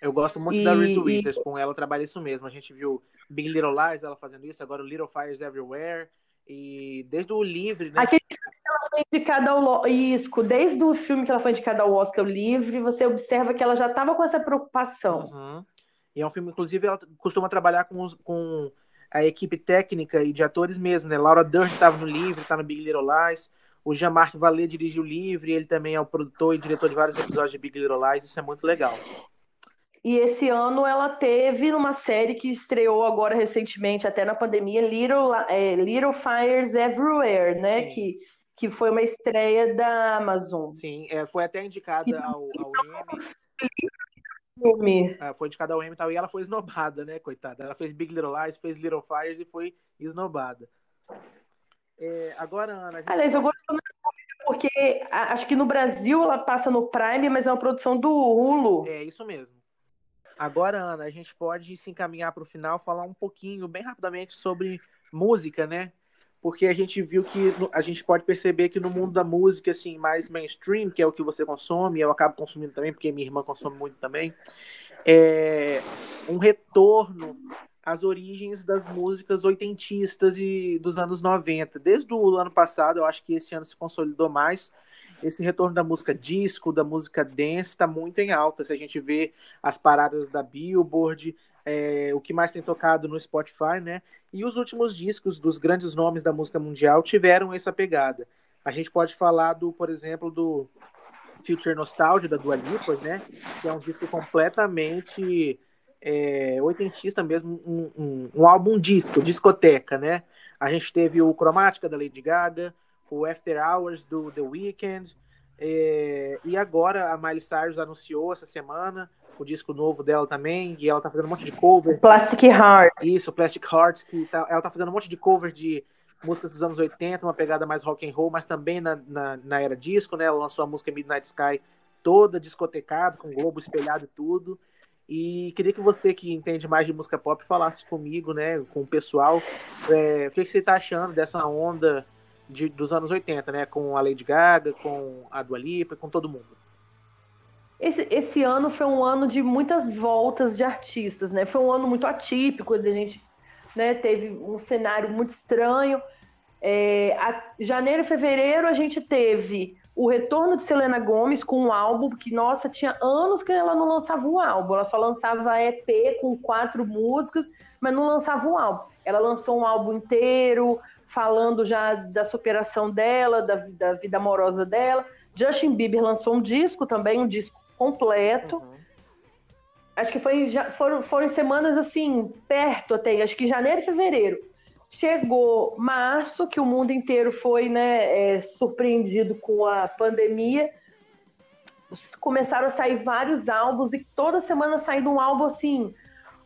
Eu gosto muito e, da Reese Witherspoon, e... ela trabalha isso mesmo. A gente viu Big Little Lies, ela fazendo isso, agora Little Fires Everywhere, e desde o Livre, né? Aquele filme que ela foi indicada ao Isco, desde o filme que ela foi indicada ao Oscar, o Livre, você observa que ela já estava com essa preocupação. Uhum. E é um filme, inclusive, ela costuma trabalhar com, com a equipe técnica e de atores mesmo, né? Laura Dern estava no Livre, está no Big Little Lies. O Jean-Marc Vallée dirigiu o Livre, ele também é o produtor e diretor de vários episódios de Big Little Lies, isso é muito legal. E esse ano ela teve uma série que estreou agora recentemente, até na pandemia, Little, é, Little Fires Everywhere, né? Que, que foi uma estreia da Amazon. Sim, é, foi até indicada ao, ao Emmy filme. É, foi indicada ao Emmy e tal, e ela foi esnobada, né, coitada. Ela fez Big Little Lies, fez Little Fires e foi esnobada. É, agora, Ana... Gente... Aliás, eu gosto porque acho que no Brasil ela passa no Prime, mas é uma produção do Hulu. É, isso mesmo. Agora, Ana, a gente pode se encaminhar para o final, falar um pouquinho, bem rapidamente, sobre música, né? Porque a gente viu que a gente pode perceber que no mundo da música assim mais mainstream, que é o que você consome, eu acabo consumindo também porque minha irmã consome muito também, é um retorno às origens das músicas oitentistas e dos anos 90. Desde o ano passado, eu acho que esse ano se consolidou mais. Esse retorno da música disco, da música dance, está muito em alta. Se a gente vê as paradas da Billboard, é, o que mais tem tocado no Spotify, né? E os últimos discos dos grandes nomes da música mundial tiveram essa pegada. A gente pode falar do, por exemplo, do Future Nostalgia da Dua Lipa, né? Que é um disco completamente é, oitentista mesmo, um, um, um, álbum disco, discoteca, né? A gente teve o Cromática da Lady Gaga, o After Hours do The Weeknd, é, e agora a Miley Cyrus anunciou essa semana o disco novo dela também, e ela tá fazendo um monte de cover. Plastic Heart. Isso, Plastic Hearts, que tá, ela tá fazendo um monte de cover de músicas dos anos 80, uma pegada mais rock and roll, mas também na, na, na era disco, né? Ela lançou a música Midnight Sky toda discotecada, com globo espelhado e tudo. E queria que você, que entende mais de música pop, falasse comigo, né, com o pessoal, é, o que, que, você tá achando dessa onda de, dos anos 80, né, com a Lady Gaga, com a Dua Lipa, com todo mundo. Esse, esse ano foi um ano de muitas voltas de artistas, né? Foi um ano muito atípico, a gente né, teve um cenário muito estranho. É, a, janeiro e fevereiro a gente teve o retorno de Selena Gomes com um álbum que, nossa, tinha anos que ela não lançava um álbum. Ela só lançava EP com quatro músicas, mas não lançava um álbum. Ela lançou um álbum inteiro, falando já da superação dela, da, da vida amorosa dela. Justin Bieber lançou um disco também, um disco completo. Uhum. Acho que foi, já, foram, foram semanas assim, perto até, acho que janeiro e fevereiro. Chegou março, que o mundo inteiro foi né, é, surpreendido com a pandemia. Começaram a sair vários álbuns e toda semana saindo um álbum assim.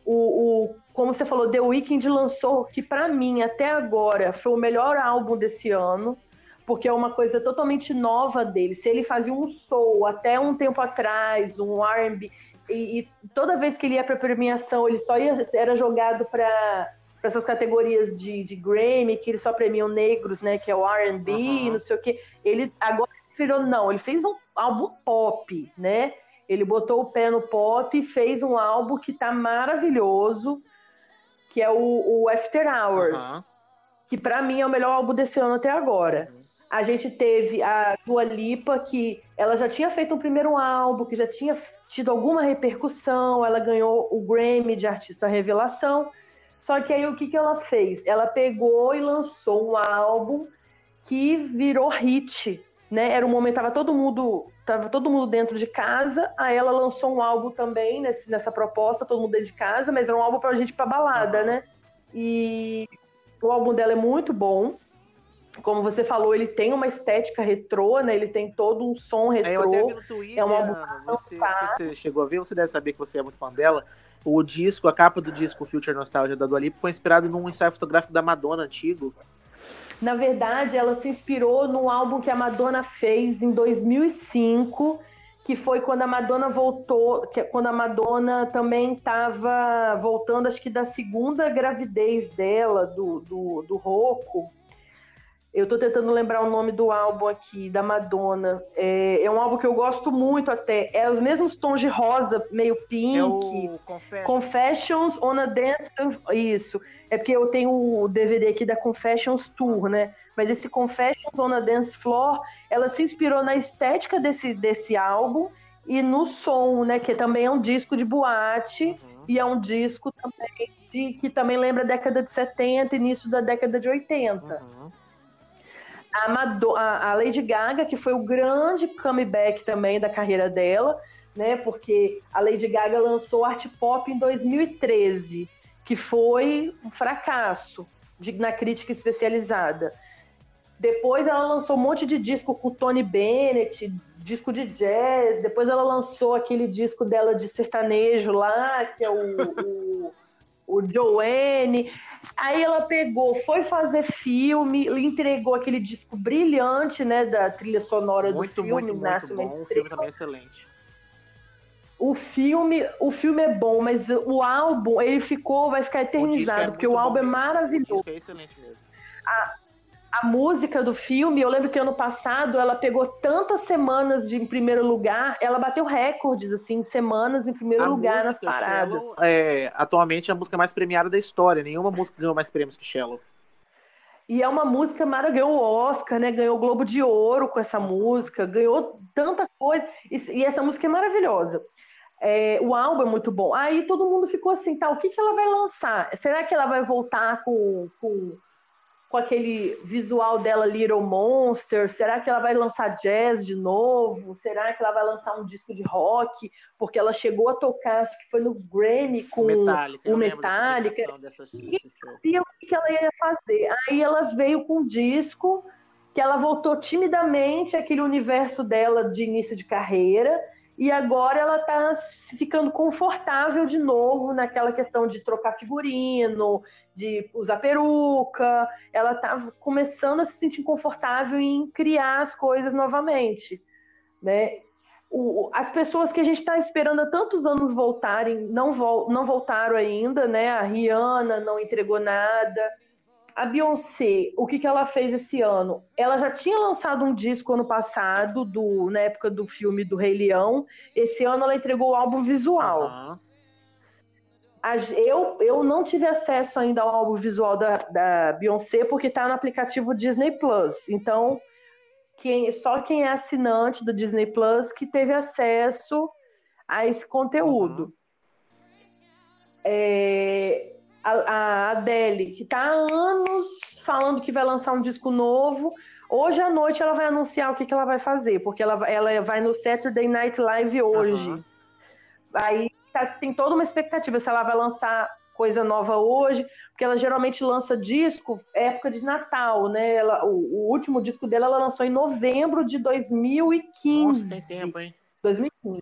O, o como você falou, The Weeknd lançou, que para mim até agora foi o melhor álbum desse ano porque é uma coisa totalmente nova dele. Se ele fazia um soul até um tempo atrás, um R&B, e, e, toda vez que ele ia para premiação, ele só ia, era jogado para essas categorias de, de Grammy, que eles só premiam negros, né? Que é o R&B, uhum. não sei o quê. Ele agora virou, não, ele fez um álbum pop, né? Ele botou o pé no pop e fez um álbum que tá maravilhoso, que é o, o After Hours, uhum. que para mim é o melhor álbum desse ano até agora. Uhum. A gente teve a Dua Lipa, que ela já tinha feito um primeiro álbum, que já tinha tido alguma repercussão, ela ganhou o Grammy de Artista Revelação. Só que aí o que, que ela fez? Ela pegou e lançou um álbum que virou hit, né? Era um momento, tava todo mundo, tava todo mundo dentro de casa. Aí ela lançou um álbum também nesse, nessa proposta, todo mundo dentro de casa, mas era um álbum pra gente ir pra balada, né? E o álbum dela é muito bom como você falou, ele tem uma estética retrô, né? Ele tem todo um som retrô. É, Twitter, é uma você, você chegou a ver, você deve saber que você é muito fã dela. O disco, a capa do disco Future Nostalgia da Dua Lipa foi inspirado num ensaio fotográfico da Madonna antigo. Na verdade, ela se inspirou no álbum que a Madonna fez em 2005, que foi quando a Madonna voltou, que é quando a Madonna também estava voltando, acho que da segunda gravidez dela, do, do, do Rocco. Eu tô tentando lembrar o nome do álbum aqui, da Madonna. É, é, um álbum que eu gosto muito até. É os mesmos tons de rosa, meio pink. É Confessions. Confessions on a Dance... Isso. É porque eu tenho o DVD aqui da Confessions Tour, né? Mas esse Confessions on a Dance Floor, ela se inspirou na estética desse, desse álbum e no som, né? Que também é um disco de boate. Uhum. E é um disco também de, que também lembra a década de 70, início da década de 80. Uhum a, Mado a Lady Gaga, que foi o grande comeback também da carreira dela, né? Porque a Lady Gaga lançou Art Pop em 2013, que foi um fracasso de, na crítica especializada. Depois ela lançou um monte de disco com Tony Bennett, disco de jazz. Depois ela lançou aquele disco dela de sertanejo lá, que é o, o o Joanne. Aí ela pegou, foi fazer filme, entregou aquele disco brilhante, né, da trilha sonora muito, do filme, muito, muito bom. O filme também é excelente. O filme, o filme é bom, mas o álbum, ele ficou, vai ficar eternizado, é porque o álbum é maravilhoso. O disco é excelente mesmo. A, a música do filme, eu lembro que ano passado ela pegou tantas semanas de em primeiro lugar, ela bateu recordes, assim, semanas em primeiro a lugar nas paradas. Shallow, é, atualmente é a música mais premiada da história, nenhuma música ganhou mais prêmios que Shallow. E é uma música maravilhosa, ganhou o Oscar, né? Ganhou o Globo de Ouro com essa música, ganhou tanta coisa. E, e essa música é maravilhosa. É, o álbum é muito bom. Aí todo mundo ficou assim, tá, o que, que ela vai lançar? Será que ela vai voltar com, com com aquele visual dela Little Monster? Será que ela vai lançar jazz de novo? Será que ela vai lançar um disco de rock? Porque ela chegou a tocar, acho que foi no Grammy com Metallica, o Metallica. E o que ela ia fazer? Aí ela veio com um disco que ela voltou timidamente àquele universo dela de início de carreira e agora ela está ficando confortável de novo naquela questão de trocar figurino, de usar peruca. Ela está começando a se sentir confortável em criar as coisas novamente, né? As pessoas que a gente está esperando há tantos anos voltarem não, não voltaram ainda, né? A Rihanna não entregou nada a Beyoncé, o que, que ela fez esse ano? Ela já tinha lançado um disco ano passado, do, na época do filme do Rei Leão. Esse ano ela entregou o álbum visual. Uhum. eu, eu não tive acesso ainda ao álbum visual da, da Beyoncé, porque está no aplicativo Disney Plus. Então, quem, só quem é assinante do Disney Plus que teve acesso a esse conteúdo. Uhum. É, a, Adele, que está há anos falando que vai lançar um disco novo. Hoje à noite ela vai anunciar o que, que ela vai fazer, porque ela, ela vai no Saturday Night Live hoje. Uhum. Aí tá, tem toda uma expectativa se ela vai lançar coisa nova hoje, porque ela geralmente lança disco época de Natal, né? Ela, o, o último disco dela ela lançou em novembro de 2015. Nossa, tem tempo, hein? 2015.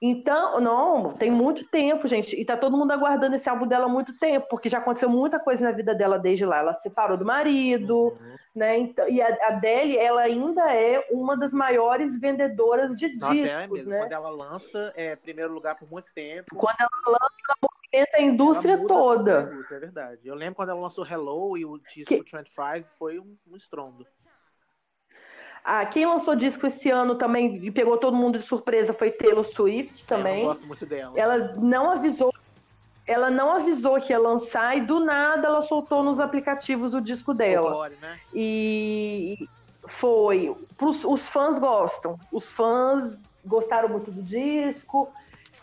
Então, não, tem muito tempo, gente. E tá todo mundo aguardando esse álbum dela há muito tempo, porque já aconteceu muita coisa na vida dela desde lá. Ela separou do marido, uhum. né? Então, e a Adele, ela ainda é uma das maiores vendedoras de Nossa, é discos, é mesmo. né? Quando ela lança, é primeiro lugar por muito tempo. Quando ela lança, ela movimenta a indústria toda. A indústria, é verdade. Eu lembro quando ela lançou Hello e o disco que... 25 foi um, um estrondo. Ah, quem lançou disco esse ano também e pegou todo mundo de surpresa foi Taylor Swift também. Eu gosto muito dela. Ela não avisou, ela não avisou que ia lançar e do nada ela soltou nos aplicativos o disco dela. Né? E foi, Pros, os fãs gostam, os fãs gostaram muito do disco.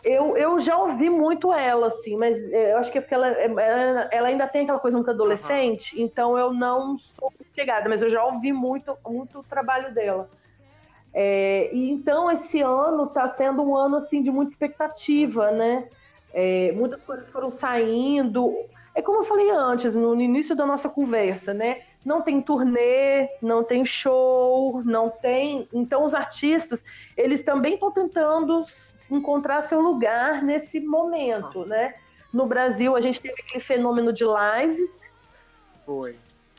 Eu, eu já ouvi muito ela, assim, mas eu acho que é porque ela, ela, ela ainda tem aquela coisa muito adolescente, uhum. então eu não sou chegada, mas eu já ouvi muito, muito o trabalho dela. É, e então esse ano está sendo um ano assim de muita expectativa, né? É, muitas coisas foram saindo. É como eu falei antes, no início da nossa conversa, né? Não tem turnê, não tem show, não tem. Então os artistas, eles também estão tentando encontrar seu lugar nesse momento, né? No Brasil, a gente teve aquele fenômeno de lives. Foi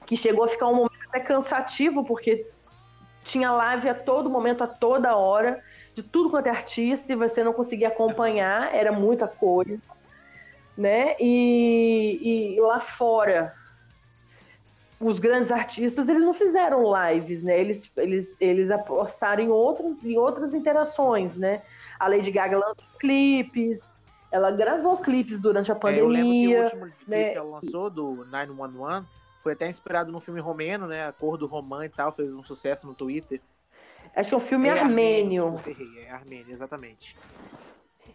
que chegou a ficar um momento até cansativo, porque tinha live a todo momento, a toda hora, de tudo quanto é artista, e você não conseguia acompanhar, era muita coisa, né? E, e lá fora, os grandes artistas, eles não fizeram lives, né? Eles, eles, eles apostaram em, outros, em outras interações, né? A Lady Gaga lançou clipes, ela gravou clipes durante a pandemia. É, eu lembro que o último né? clipe que ela lançou, do 911, foi até inspirado no filme romeno, né? A Cor do Romã e tal, fez um sucesso no Twitter. Acho que é um filme é armênio. armênio. É armênio, exatamente.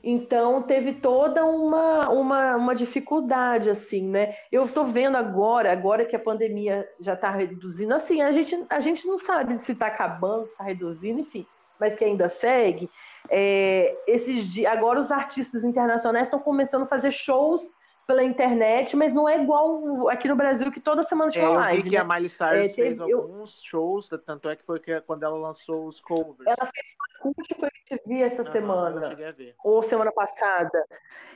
Então teve toda uma, uma, uma dificuldade, assim, né? Eu estou vendo agora, agora que a pandemia já está reduzindo, assim, a gente, a gente não sabe se está acabando, está reduzindo, enfim, mas que ainda segue. É, esses dias, agora os artistas internacionais estão começando a fazer shows pela internet, mas não é igual aqui no Brasil que toda semana tinha é, live. Eu vi que né? a Miley Cyrus é, fez teve, alguns eu... shows, tanto é que foi que, quando ela lançou os covers. Ela fez um acústico eu vi essa uhum, semana, ou semana passada.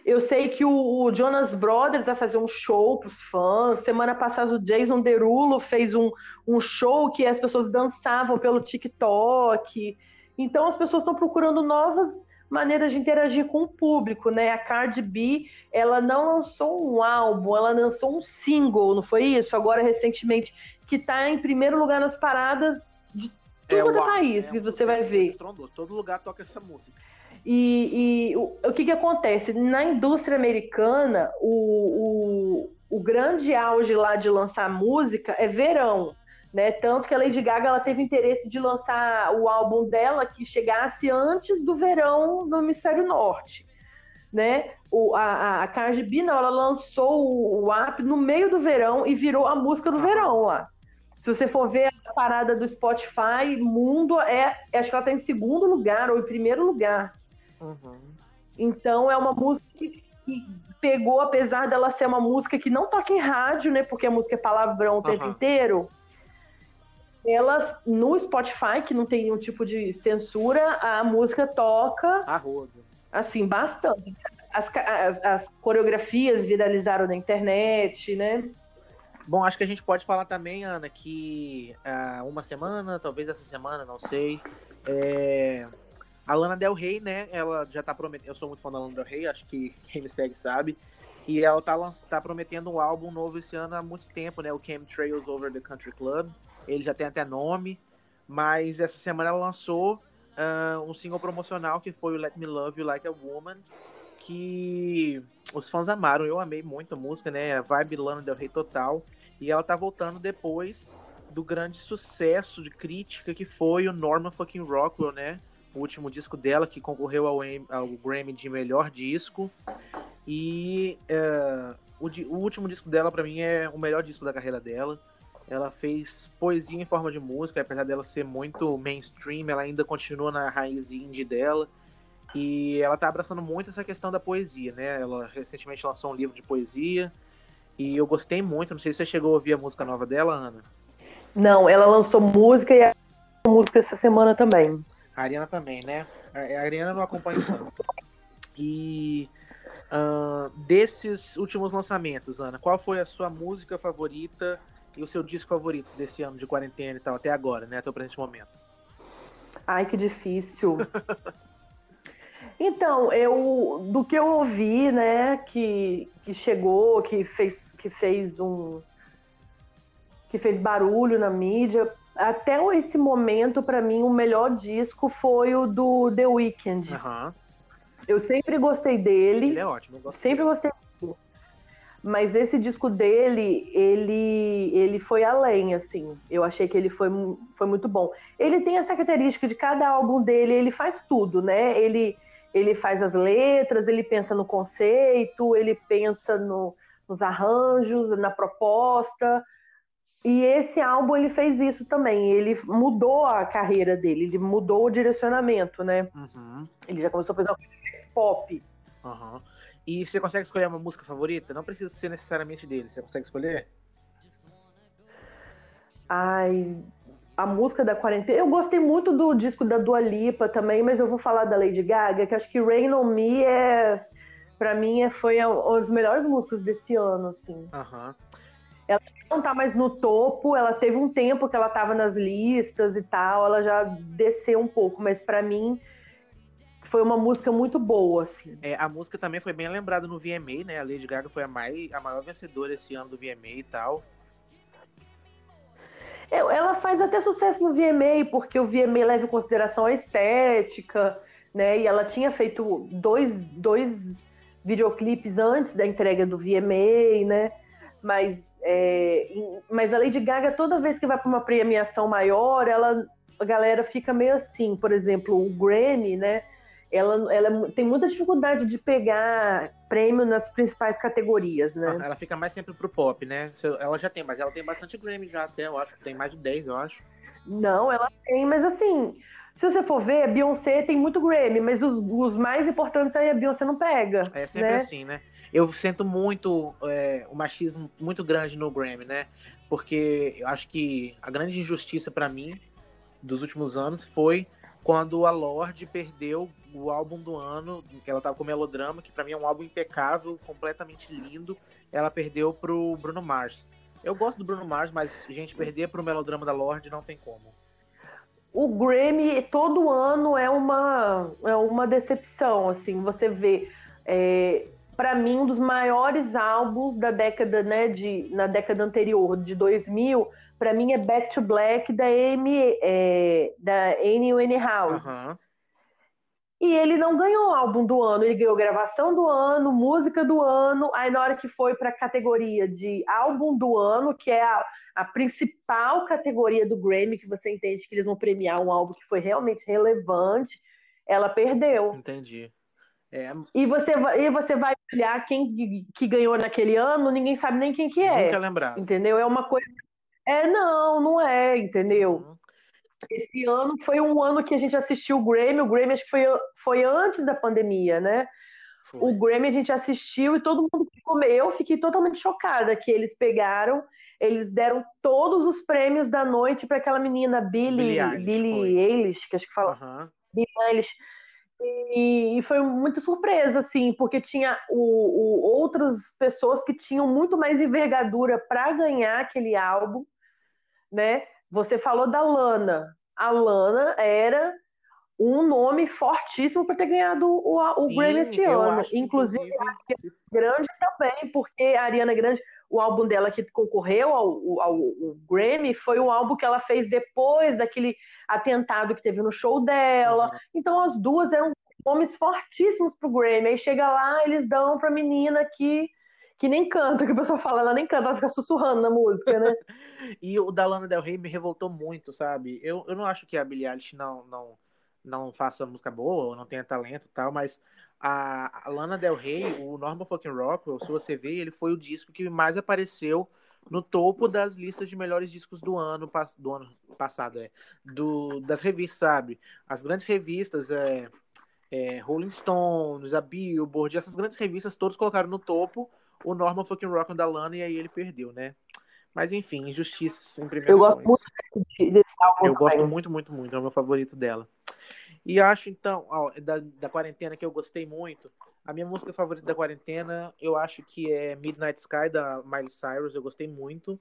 Eu sei que o, o, Jonas Brothers vai fazer um show para os fãs. Semana passada o Jason Derulo fez um, um show que as pessoas dançavam pelo TikTok. Então as pessoas estão procurando novas maneiras de interagir com o público, né? A Cardi B, ela não lançou um álbum, ela lançou um single, não foi isso? Agora, recentemente, que está em primeiro lugar nas paradas de é, todo é, o país, é, que você vai ver. Todo lugar toca essa música. E, e o, o, que, que acontece? Na indústria americana, o, o, o grande auge lá de lançar música é verão né? Tanto que a Lady Gaga ela teve interesse de lançar o álbum dela que chegasse antes do verão no hemisfério norte, né? O, a, a Cardi B, não, ela lançou o, o app no meio do verão e virou a música do verão lá. Se você for ver a parada do Spotify, mundo é, acho que ela está em segundo lugar ou em primeiro lugar. Uhum. Então é uma música que, que, pegou, apesar dela ser uma música que não toca em rádio, né? Porque a música é palavrão o uhum. tempo inteiro ela no Spotify, que não tem nenhum tipo de censura, a música toca. Arrodo. Assim, bastante. As, as, as, coreografias viralizaram na internet, né? Bom, acho que a gente pode falar também, Ana, que uh, uma semana, talvez essa semana, não sei. É... A Lana Del Rey, né? Ela já tá prometendo. Eu sou muito fã da Lana Del Rey, acho que (laughs) quem me segue sabe. E ela tá, tá prometendo um álbum novo esse ano há muito tempo, né? O Chemtrails Over the Country Club. Ele já tem até nome, mas essa semana ela lançou uh, um single promocional que foi o Let Me Love You Like a Woman, que os fãs amaram. Eu amei muito a música, né? A vibe Lana Del Rey total. E ela tá voltando depois do grande sucesso de crítica que foi o Norman fucking Rockwell, né? O último disco dela que concorreu ao, ao Grammy de melhor disco. E uh, o, o, último disco dela, para mim, é o melhor disco da carreira dela. Ela fez poesia em forma de música, apesar dela ser muito mainstream, ela ainda continua na raiz indie dela. E ela tá abraçando muito essa questão da poesia, né? Ela recentemente lançou um livro de poesia e eu gostei muito. Não sei se você chegou a ouvir a música nova dela, Ana. Não, ela lançou música e a música essa semana também. A Ariana também, né? A Ariana não acompanha tanto. E uh, desses últimos lançamentos, Ana, qual foi a sua música favorita e o seu disco favorito desse ano de quarentena e tal, até agora, né? Até o presente momento? Ai, que difícil. então, eu do que eu ouvi, né, que, que chegou, que fez, que fez um. que fez barulho na mídia, até esse momento, para mim, o melhor disco foi o do The Weeknd. Uhum. Eu sempre gostei dele. Ele é ótimo, sempre gostei dele. Mas esse disco dele, ele, ele foi além, assim. Eu achei que ele foi, foi muito bom. Ele tem essa característica de cada álbum dele, ele faz tudo, né? Ele, ele faz as letras, ele pensa no conceito, ele pensa no, nos arranjos, na proposta. E esse álbum ele fez isso também. Ele mudou a carreira dele, ele mudou o direcionamento, né? Uhum. Ele já começou a fazer mais pop. Uhum. E você consegue escolher uma música favorita? Não precisa ser necessariamente dele. Você consegue escolher? Ai, a música da quarentena. Eu gostei muito do disco da Dua Lipa também, mas eu vou falar da Lady Gaga, que acho que Rain on Me é, para mim, é, foi uma das melhores músicas desse ano, assim. Uhum. Ela não tá mais no topo, ela teve um tempo que ela tava nas listas e tal, ela já desceu um pouco, mas para mim foi uma música muito boa, assim. É, a música também foi bem lembrada no VMA, né? A Lady Gaga foi a, mais, a maior vencedora esse ano do VMA e tal. Ela faz até sucesso no VMA, porque o VMA leva em consideração a estética, né? E ela tinha feito dois, dois videoclipes antes da entrega do VMA, né? Mas, é, mas a Lady Gaga, toda vez que vai para uma premiação maior, ela, a galera fica meio assim. Por exemplo, o Grammy, né? Ela, ela tem muita dificuldade de pegar prêmio nas principais categorias, né? ela fica mais sempre pro pop, né? Ela já tem, mas ela tem bastante Grammy já até, eu acho. Tem mais de 10, eu acho. Não, ela tem, mas assim, se você for ver, a Beyoncé tem muito Grammy, mas os, os mais importantes aí a Beyoncé não pega. É sempre né? assim, né? Eu sinto muito é, o machismo muito grande no Grammy, né? Porque eu acho que a grande injustiça para mim dos últimos anos foi quando a Lorde perdeu o álbum do ano, que ela tava com Melodrama, que para mim é um álbum impecável, completamente lindo, ela perdeu pro Bruno Mars. Eu gosto do Bruno Mars, mas, gente, perder pro Melodrama da Lorde não tem como. O Grammy todo ano é uma, é uma decepção, assim, você vê. É, para mim, um dos maiores álbuns da década, né, de, na década anterior, de 2000, para mim é Back to Black da Amy, é, da Annie Winehouse. Uhum. E ele não ganhou álbum do ano, ele ganhou gravação do ano, música do ano. Aí na hora que foi para a categoria de álbum do ano, que é a, a principal categoria do Grammy, que você entende que eles vão premiar um álbum que foi realmente relevante, ela perdeu. Entendi. É... E, você, e você vai olhar quem que ganhou naquele ano, ninguém sabe nem quem que é. Nunca lembrar. Entendeu? É uma coisa é, não, não é, entendeu? Uhum. Esse ano foi um ano que a gente assistiu o Grammy. O Grammy acho que foi, foi antes da pandemia, né? Foi. O Grammy a gente assistiu e todo mundo ficou. Eu fiquei totalmente chocada que eles pegaram, eles deram todos os prêmios da noite para aquela menina Billie, Billie Eilish, que acho que fala. Uhum. Billie Eilish. E, e, foi muito surpresa, assim, porque tinha o, o, outras pessoas que tinham muito mais envergadura para ganhar aquele álbum né? Você falou da Lana. A Lana era um nome fortíssimo para ter ganhado o, o Sim, Grammy esse ano. Inclusive, inclusive, a Ariana Grande também, porque a Ariana Grande, o álbum dela que concorreu ao, ao, ao, Grammy foi um álbum que ela fez depois daquele atentado que teve no show dela. Uhum. Então as duas eram nomes fortíssimos pro Grammy. Aí chega lá, eles dão pra menina que que nem canta, que a pessoa fala, ela nem canta, ela fica sussurrando na música, né? (laughs) e o da Lana Del Rey me revoltou muito, sabe? Eu, eu não acho que a Billie Eilish não, não, não faça música boa ou não tenha talento e tal, mas a, a Lana Del Rey, o Normal Fucking Rockwell, se você ver, ele foi o disco que mais apareceu no topo das listas de melhores discos do ano, do ano passado, é, do, das revistas, sabe? As grandes revistas, é, é, Rolling Stones, a Billboard, essas grandes revistas, todos colocaram no topo o Norman fucking Rock da Lana e aí ele perdeu, né? Mas enfim, injustiças em primeiro Eu gosto muito desse álbum. Eu gosto muito, muito, muito. É o meu favorito dela. E acho, então, ó, da, da quarentena que eu gostei muito, a minha música favorita da quarentena, eu acho que é Midnight Sky, da Miley Cyrus, eu gostei muito.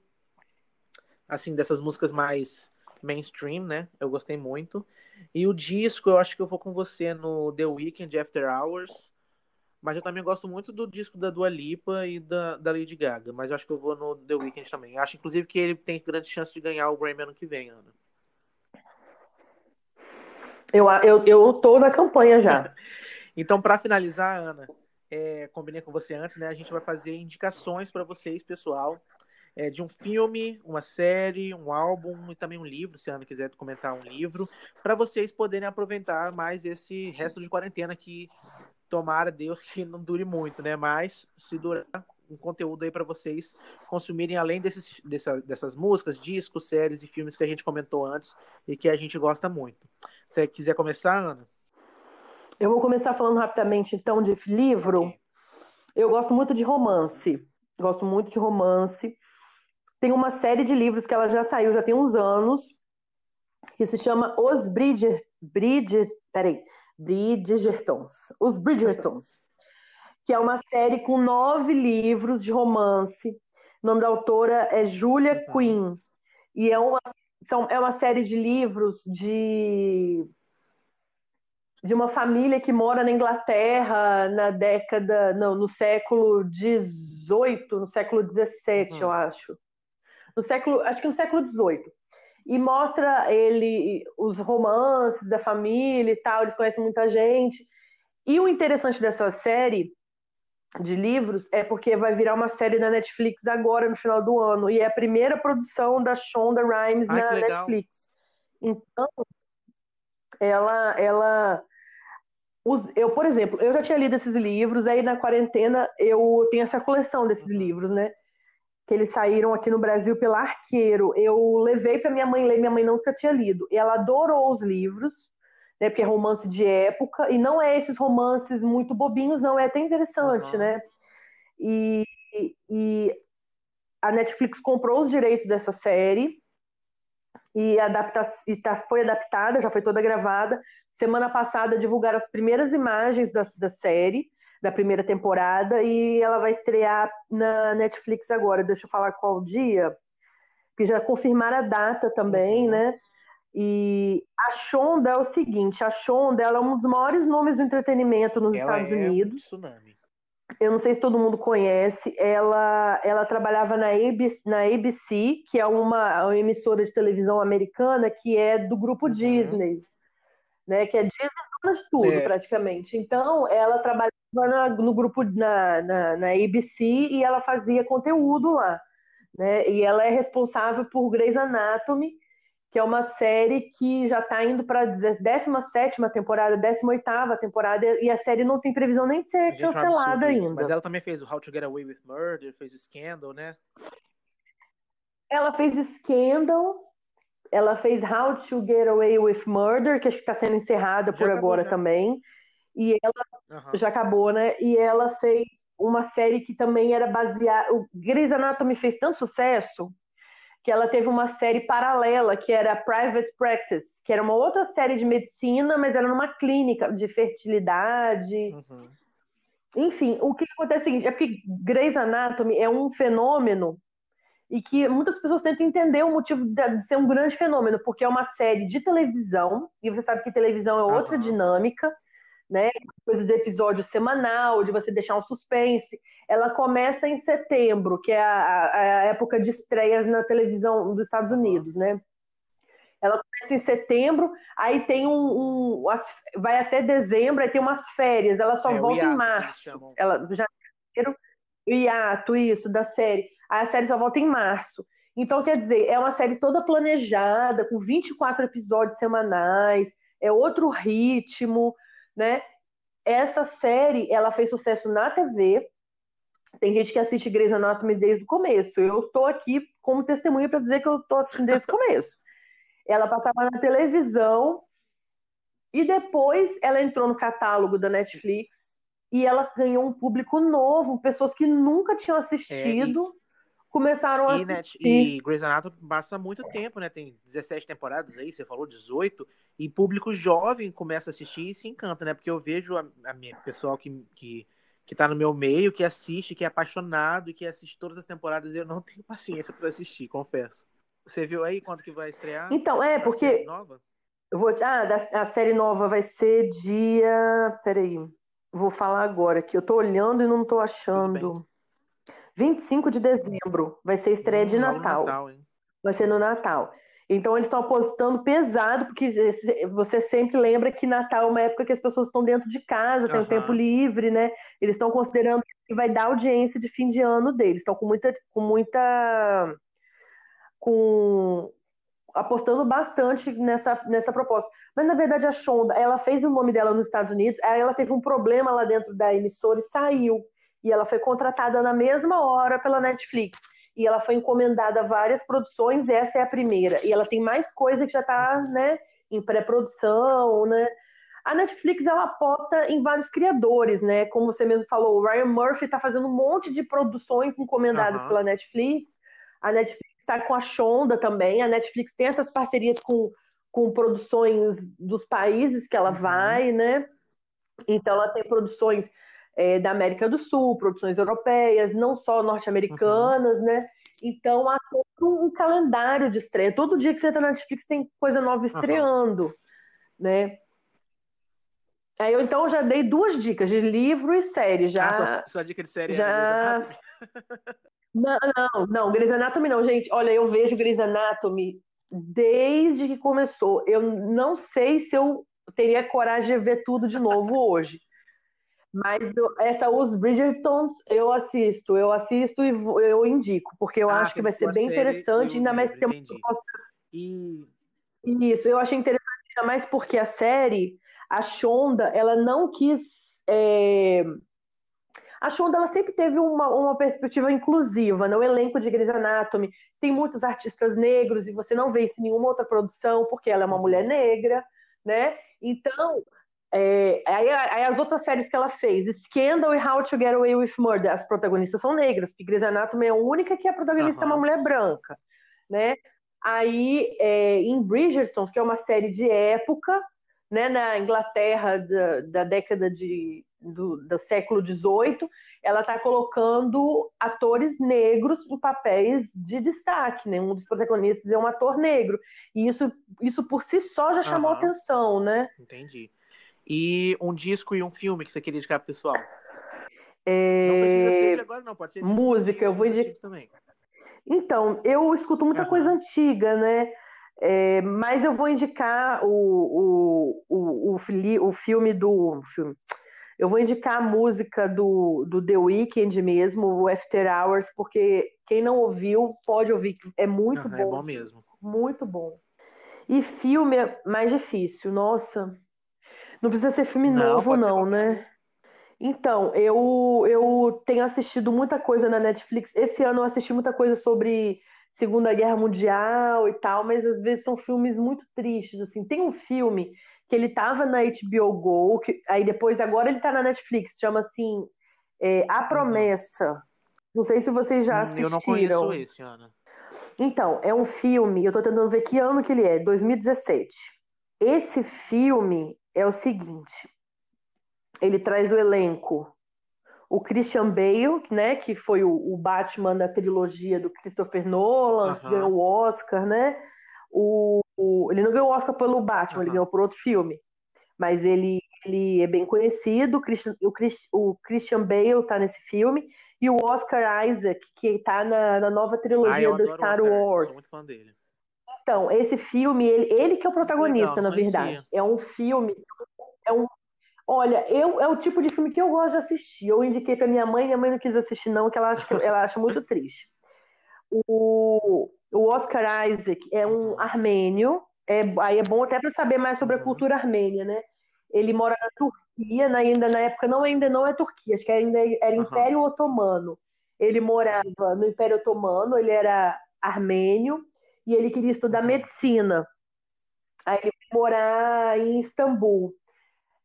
Assim, dessas músicas mais mainstream, né? Eu gostei muito. E o disco, eu acho que eu vou com você no The Weeknd After Hours. Mas eu também gosto muito do disco da Dua Lipa e da, da Lady Gaga. Mas eu acho que eu vou no The Weeknd também. Acho, inclusive, que ele tem grande chance de ganhar o Grammy ano que vem, Ana. Eu, eu, eu tô na campanha já. (laughs) então, para finalizar, Ana, é, combinei com você antes, né? A gente vai fazer indicações para vocês, pessoal, é, de um filme, uma série, um álbum e também um livro, se a Ana quiser comentar um livro, para vocês poderem aproveitar mais esse resto de quarentena que tomara Deus que não dure muito, né? Mas se durar um conteúdo aí para vocês consumirem além desses, dessa, dessas músicas, discos, séries e filmes que a gente comentou antes e que a gente gosta muito. Se você quiser começar, Ana? Eu vou começar falando rapidamente então de livro. Okay. Eu gosto muito de romance. Gosto muito de romance. Tem uma série de livros que ela já saiu, já tem uns anos, que se chama Os Bridger, Bridger, peraí, Bridgertons, Os Bridgertons, que é uma série com nove livros de romance. O nome da autora é Julia. Quinn. E é uma, são, é uma série de livros de, de uma família que mora na Inglaterra na década, não, no século XVIII, no século XVII, uhum. eu acho. No século, acho que no século XVIII e mostra ele os romances da família e tal, ele conhece muita gente. E o interessante dessa série de livros é porque vai virar uma série na Netflix agora no final do ano e é a primeira produção da Shonda Rhimes Ai, na Netflix. Então, ela ela eu, por exemplo, eu já tinha lido esses livros, aí na quarentena eu tenho essa coleção desses uhum. livros, né? Que eles saíram aqui no Brasil pela Arqueiro. Eu levei para minha mãe ler, minha mãe nunca tinha lido. E ela adorou os livros, né? Porque é romance de época, e não é esses romances muito bobinhos, não, é até interessante, uhum. né? E, e a Netflix comprou os direitos dessa série e, adapta, e tá, foi adaptada, já foi toda gravada. Semana passada divulgaram as primeiras imagens da, da série da primeira temporada e ela vai estrear na Netflix agora. Deixa eu falar qual dia, que já confirmaram a data também, uhum. né? E a Shonda é o seguinte, a Shonda ela é um dos maiores nomes do entretenimento nos ela Estados é Unidos. Um tsunami. Eu não sei se todo mundo conhece. Ela, ela trabalhava na ABC, na ABC, que é uma, uma emissora de televisão americana que é do grupo uhum. Disney, né? Que é Disney de tudo é. praticamente. Então, ela trabalhava na, no grupo na, na, na, ABC e ela fazia conteúdo lá. Né? E ela é responsável por Grey's Anatomy, que é uma série que já está indo para a 17 temporada, 18 temporada, e a série não tem previsão nem de ser cancelada ainda. Mas ela também fez o How to Get Away with Murder, fez o Scandal, né? Ela fez Scandal, ela fez How to Get Away with Murder, que acho que está sendo encerrada já por agora já. também. E ela uhum. já acabou, né? E ela fez uma série que também era baseada. O Grey's Anatomy fez tanto sucesso que ela teve uma série paralela que era Private Practice, que era uma outra série de medicina, mas era numa clínica de fertilidade. Uhum. Enfim, o que acontece é o seguinte, é porque Grey's Anatomy é um fenômeno e que muitas pessoas tentam entender o motivo de ser um grande fenômeno, porque é uma série de televisão, e você sabe que televisão é outra uhum. dinâmica, né? Coisa de episódio semanal, de você deixar um suspense. Ela começa em setembro, que é a, a época de estreias na televisão dos Estados Unidos, né? Ela começa em setembro, aí tem um, um vai até dezembro, aí tem umas férias. Ela só é, volta hiato, em março. Ela janeiro, o hiato isso da série. Aí a série só volta em março. Então, quer dizer, é uma série toda planejada, com 24 episódios semanais, é outro ritmo, né? Essa série, ela fez sucesso na TV. Tem gente que assiste Grey's Anatomy desde o começo. Eu estou aqui como testemunha para dizer que eu estou assistindo desde o começo. Ela passava na televisão e depois ela entrou no catálogo da Netflix e ela ganhou um público novo, pessoas que nunca tinham assistido. É, começaram a e, né, e Grey's Anatomy passa muito tempo, né? Tem 17 temporadas aí, você falou 18, e público jovem começa a assistir e se encanta, né? Porque eu vejo a, a minha pessoal que, que, que tá no meu meio, que assiste, que é apaixonado e que assiste todas as temporadas, e eu não (laughs) tenho paciência para assistir, confesso. Você viu aí quanto que vai estrear? Então, é, porque. Nova? Eu vou. Ah, a série nova vai ser dia. Peraí. Vou falar agora, que eu tô olhando e não tô achando. 25 de dezembro vai ser estreia hum, de Natal. Natal vai ser no Natal. Então eles estão apostando pesado, porque você sempre lembra que Natal é uma época que as pessoas estão dentro de casa, tem uhum. um tempo livre, né? Eles estão considerando que vai dar audiência de fim de ano deles. Estão com muita, com muita, com apostando bastante nessa, nessa proposta. Mas na verdade a Shonda, ela fez o nome dela nos Estados Unidos, aí ela teve um problema lá dentro da emissora e saiu e ela foi contratada na mesma hora pela Netflix. E ela foi encomendada a várias produções, essa é a primeira. E ela tem mais coisa que já está né, em pré-produção, né? A Netflix ela aposta em vários criadores, né? Como você mesmo falou, o Ryan Murphy está fazendo um monte de produções encomendadas uhum. pela Netflix. A Netflix está com a Shonda também. A Netflix tem essas parcerias com, com produções dos países que ela uhum. vai, né? Então ela tem produções é, da América do Sul, produções europeias, não só norte-americanas, uhum. né? Então há todo um calendário de estreia. Todo dia que você entra na Netflix tem coisa nova estreando, uhum. né? Aí eu então já dei duas dicas de livro e série. Já, ah, sua, sua dica de série já... É (laughs) não, não, não, Grey's Anatomy não, gente. Olha, eu vejo Grey's Anatomy desde que começou. Eu não sei se eu teria coragem de ver tudo de novo hoje. Mas eu, essa, os Bridgertons eu assisto, eu assisto e eu indico, porque eu ah, acho que vai ser bem interessante, ainda mais que e... Isso, eu achei interessante ainda mais porque a série, a Shonda, ela não quis. É... A Shonda ela sempre teve uma, uma perspectiva inclusiva no elenco de Grey's Anatomy. Tem muitos artistas negros e você não vê isso em nenhuma outra produção, porque ela é uma mulher negra, né? Então, é, aí, aí, as outras séries que ela fez, Scandal e How to Get Away with Murder, as protagonistas são negras, porque Grey's Anatomy é a única que a protagonista uhum. é uma mulher branca, né? Aí, é, em Bridgerton, que é uma série de época, né, na Inglaterra da, da década de, do, do século XVIII, ela está colocando atores negros em papéis de destaque, né? Um dos protagonistas é um ator negro. E isso, isso por si só já chamou uhum. atenção, né? Entendi e um disco e um filme que você queria indicar pro pessoal. É... Não precisa ser de agora, não, pode ser música. Eu vou indicar também. Então, eu escuto muita uhum. coisa antiga, né? É, mas eu vou indicar o, o, o, o, o filme do. Filme. Eu vou indicar a música do, do The Weeknd mesmo, o After Hours, porque quem não ouviu pode ouvir, é muito uhum, bom. É bom mesmo. Muito bom. E filme é mais difícil, nossa. Não precisa ser filme não, novo, não, né? Então, eu, eu tenho assistido muita coisa na Netflix. Esse ano eu assisti muita coisa sobre Segunda Guerra Mundial e tal, mas às vezes são filmes muito tristes, assim. Tem um filme que ele tava na HBO Go, que, aí depois, agora ele tá na Netflix, chama assim é, A Promessa. Não sei se vocês já assistiram. Hum, eu não conheço esse, Ana. Então, é um filme, eu tô tentando ver que ano que ele é, 2017. Esse filme é o seguinte: ele traz o elenco. O Christian Bale, né, que foi o, o Batman da trilogia do Christopher Nolan, que ganhou o Oscar, né? O, o, ele não ganhou o Oscar pelo Batman, ele ganhou por outro filme. Mas ele, ele é bem conhecido. O Christian, o, o Christian Bale está nesse filme. E o Oscar Isaac, que está na, na nova trilogia ah, do Star Wars. Sou muito fã dele. Então, esse filme, ele, ele que é o protagonista, Legal, na verdade. É um filme. É um, olha, eu, é o tipo de filme que eu gosto de assistir. Eu indiquei para minha mãe, minha mãe não quis assistir, não, que ela acha, que, ela acha muito triste. O, o Oscar Isaac é um armênio. É, aí é bom até para saber mais sobre a uhum. cultura armênia, né? Ele mora na Turquia, na, ainda na época não ainda não é Turquia, acho que ainda era Império uhum. Otomano. Ele morava no Império Otomano, ele era armênio e ele queria estudar medicina. Aí ele foi morar em Istambul.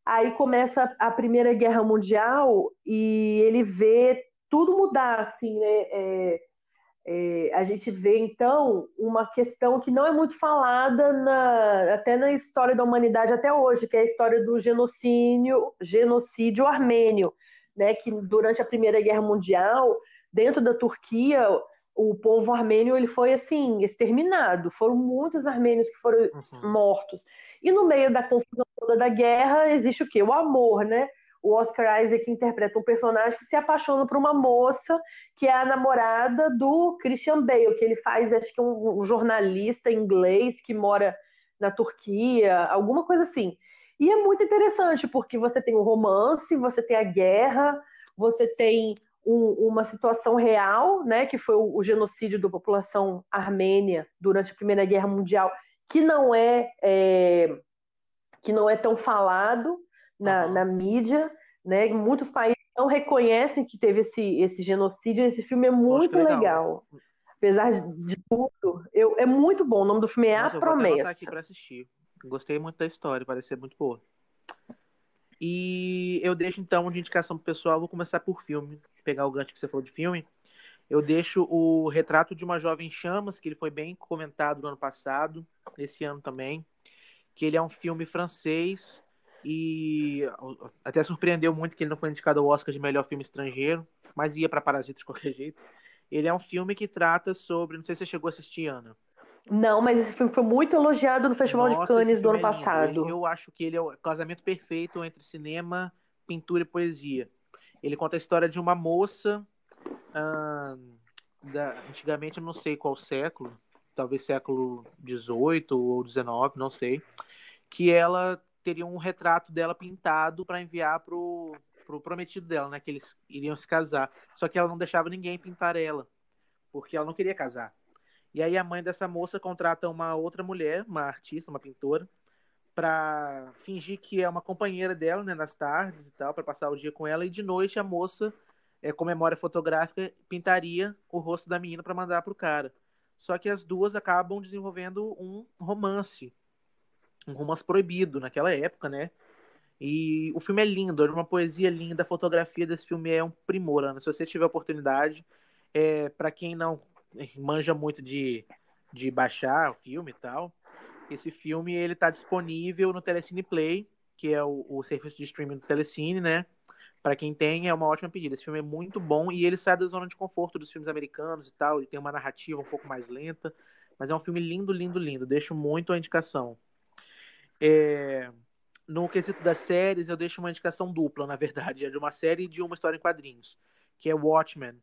Aí começa a Primeira Guerra Mundial e ele vê tudo mudar, assim, né? É, é, a gente vê, então, uma questão que não é muito falada na, até na história da humanidade até hoje, que é a história do genocídio, genocídio armênio, né, que durante a Primeira Guerra Mundial, dentro da Turquia, o povo armênio ele foi assim exterminado. Foram muitos armênios que foram uhum. mortos. E no meio da confusão toda da guerra existe o quê? O amor, né? O Oscar Isaac interpreta um personagem que se apaixona por uma moça que é a namorada do Christian Bale, que ele faz, acho que um, um jornalista inglês que mora na Turquia, alguma coisa assim. E é muito interessante porque você tem o romance, você tem a guerra, você tem um, uma situação real, né, que foi o, o, genocídio da população armênia durante a Primeira Guerra Mundial, que não é, é que não é tão falado na, uhum. na mídia, né? Muitos países não reconhecem que teve esse, esse genocídio. Esse filme é muito legal. legal. Apesar de tudo, eu, é muito bom. O nome do filme é Nossa, A Promessa. Aqui para assistir. Gostei muito da história, parece ser muito boa. E eu deixo então de indicação pro pessoal, vou começar por filme, pegar o gancho que você falou de filme. Eu deixo o Retrato de uma Jovem Chamas, que ele foi bem comentado no ano passado, esse ano também, que ele é um filme francês e até surpreendeu muito que ele não foi indicado ao Oscar de melhor filme estrangeiro, mas ia para Parasitas de qualquer jeito. Ele é um filme que trata sobre, não sei se você chegou a assistir, Ana. Não, mas esse filme foi muito elogiado no Festival Nossa, de Cannes do ano é passado. Eu acho que ele é o casamento perfeito entre cinema, pintura e poesia. Ele conta a história de uma moça, da, antigamente não sei qual século, talvez século XVIII ou XIX, não sei, que ela teria um retrato dela pintado para enviar pro, pro prometido dela, né? Que eles iriam se casar. Só que ela não deixava ninguém pintar ela, porque ela não queria casar. E aí a mãe dessa moça contrata uma outra mulher, uma artista, uma pintora, para fingir que é uma companheira dela, né, nas tardes e tal, para passar o dia com ela. E de noite a moça, é, com memória fotográfica, pintaria o rosto da menina para mandar pro cara. Só que as duas acabam desenvolvendo um romance um romance proibido naquela época, né? E o filme é lindo, é uma poesia linda, a fotografia desse filme é um primor, Ana. Se você tiver oportunidade, é, para quem não manja muito de, de baixar o filme e tal, esse filme ele tá disponível no Telecine Play, que é o, o serviço de streaming do Telecine, né? Para quem tem, é uma ótima pedida. Esse filme é muito bom e ele sai da zona de conforto dos filmes americanos e tal. Ele tem uma narrativa um pouco mais lenta, mas é um filme lindo, lindo, lindo. Deixo muito a indicação. É, no quesito das séries, eu deixo uma indicação dupla, na verdade, é de uma série e de uma história em quadrinhos, que é Watchmen,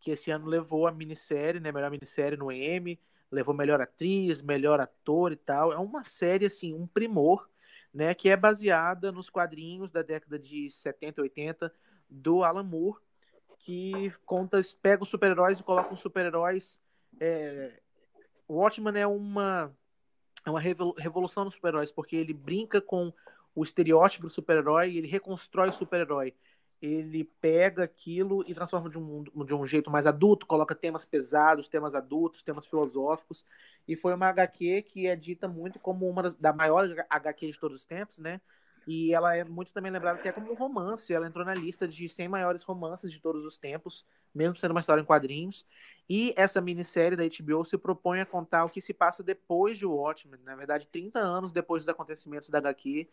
que esse ano levou a minissérie, né, melhor minissérie no Emmy, levou melhor atriz, melhor ator e tal. É uma série assim, um primor, né, que é baseada nos quadrinhos da década de 70 e 80 do Alan Moore, que conta, pega os super-heróis e coloca os super-heróis é... Watchmen é uma é uma revolução dos super-heróis, porque ele brinca com o estereótipo do super-herói e ele reconstrói o super-herói. Ele pega aquilo e transforma de um, de um jeito mais adulto, coloca temas pesados, temas adultos, temas filosóficos. E foi uma HQ que é dita muito como uma das, da maior HQ de todos os tempos, né? E ela é muito também lembrada até como um romance. Ela entrou na lista de 100 maiores romances de todos os tempos, mesmo sendo uma história em quadrinhos. E essa minissérie da HBO se propõe a contar o que se passa depois de Watchmen, na verdade, 30 anos depois dos acontecimentos da HQ.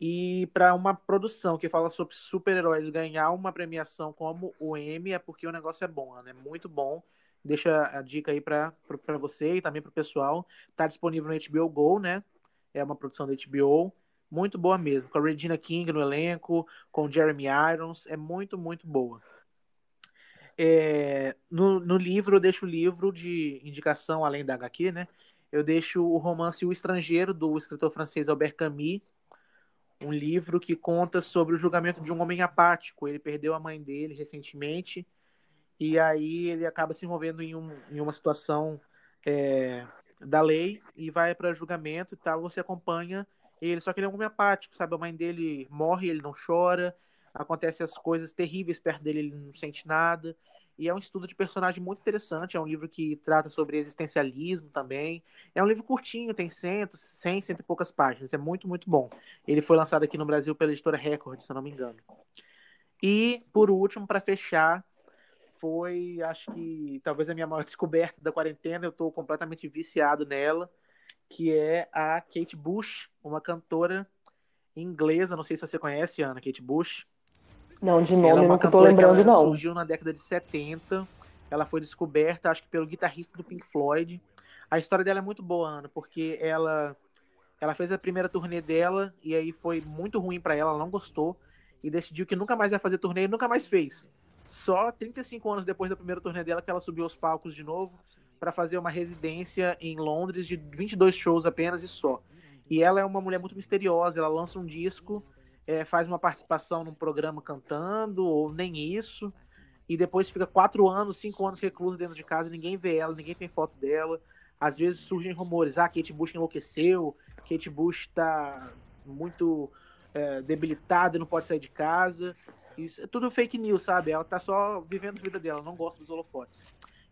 E para uma produção que fala sobre super-heróis ganhar uma premiação como o Emmy é porque o negócio é bom, né? É muito bom. Deixa a dica aí para você e também para o pessoal. Está disponível no HBO Go, né? É uma produção da HBO muito boa mesmo. Com a Regina King no elenco, com Jeremy Irons. É muito, muito boa. É, no, no livro, eu deixo o livro de indicação, além da HQ, né? Eu deixo o romance O Estrangeiro, do escritor francês Albert Camus. Um livro que conta sobre o julgamento de um homem apático. Ele perdeu a mãe dele recentemente. E aí ele acaba se envolvendo em, um, em uma situação é, da lei e vai para julgamento e tal. Você acompanha ele, só que ele é um homem apático, sabe? A mãe dele morre, ele não chora, acontecem as coisas terríveis perto dele, ele não sente nada. E é um estudo de personagem muito interessante, é um livro que trata sobre existencialismo também. É um livro curtinho, tem 100, 100, cento e poucas páginas, é muito, muito bom. Ele foi lançado aqui no Brasil pela editora Record, se eu não me engano. E, por último, para fechar, foi, acho que, talvez a minha maior (laughs) descoberta da quarentena. Eu estou completamente viciado nela, que é a Kate Bush, uma cantora inglesa. Não sei se você conhece, Ana, Kate Bush. Não, de nome é eu não tô lembrando, não. Surgiu na década de 70. Ela foi descoberta, acho que pelo guitarrista do Pink Floyd. A história dela é muito boa, Ana, porque ela ela fez a primeira turnê dela e aí foi muito ruim para ela, ela não gostou e decidiu que nunca mais ia fazer turnê e nunca mais fez. Só 35 anos depois da primeira turnê dela que ela subiu aos palcos de novo para fazer uma residência em Londres de 22 shows apenas e só. E ela é uma mulher muito misteriosa, ela lança um disco, é, faz uma participação num programa cantando, ou nem isso, e depois fica quatro anos, cinco anos reclusa dentro de casa, ninguém vê ela, ninguém tem foto dela. Às vezes surgem rumores, ah, Kate Bush enlouqueceu, Kate Bush está muito é, debilitada, não pode sair de casa. Isso é tudo fake news, sabe? Ela tá só vivendo a vida dela, não gosta dos holofotes.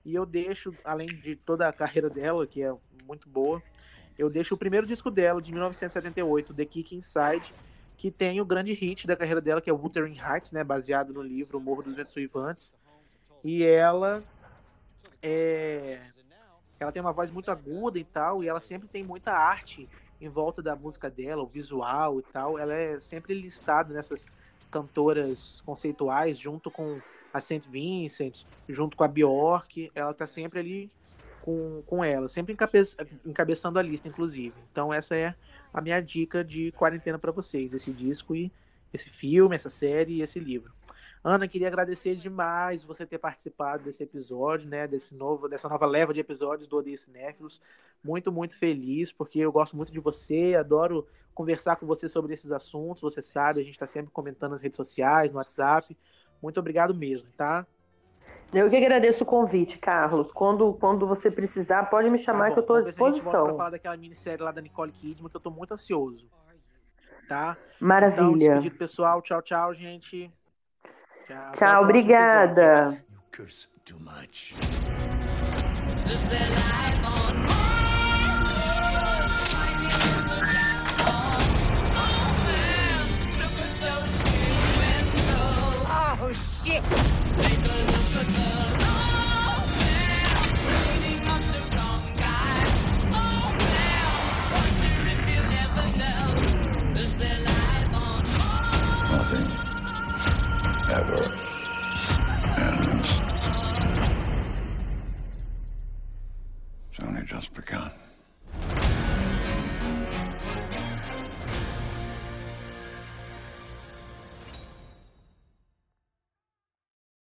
E eu deixo, além de toda a carreira dela, que é muito boa, eu deixo o primeiro disco dela, de 1978, The Kick Inside, que tem o grande hit da carreira dela, que é Wuthering Heights, né, baseado no livro Morro dos Ventos Suivantes. E ela é ela tem uma voz muito aguda e tal, e ela sempre tem muita arte em volta da música dela, o visual e tal. Ela é sempre listada nessas cantoras conceituais, junto com a Saint Vincent, junto com a Bjork. Ela tá sempre ali com, com ela, sempre encabe encabeçando a lista, inclusive. Então, essa é a minha dica de quarentena para vocês: esse disco e esse filme, essa série e esse livro. Ana, queria agradecer demais você ter participado desse episódio, né? Desse novo, dessa nova leva de episódios do Odeio Cinéfilos. Muito, muito feliz, porque eu gosto muito de você, adoro conversar com você sobre esses assuntos. Você sabe, a gente está sempre comentando nas redes sociais, no WhatsApp. Muito obrigado mesmo, tá? Eu que agradeço o convite, Carlos. Quando, quando você precisar, pode me chamar tá que eu estou à disposição. Para falar daquela minissérie lá da Nicole Kidman, que eu estou muito ansioso. Tá? Maravilha. Então, despedido pessoal. Tchau, tchau, gente. Tchau, Tchau obrigada. Oh, shit! It's only just begun.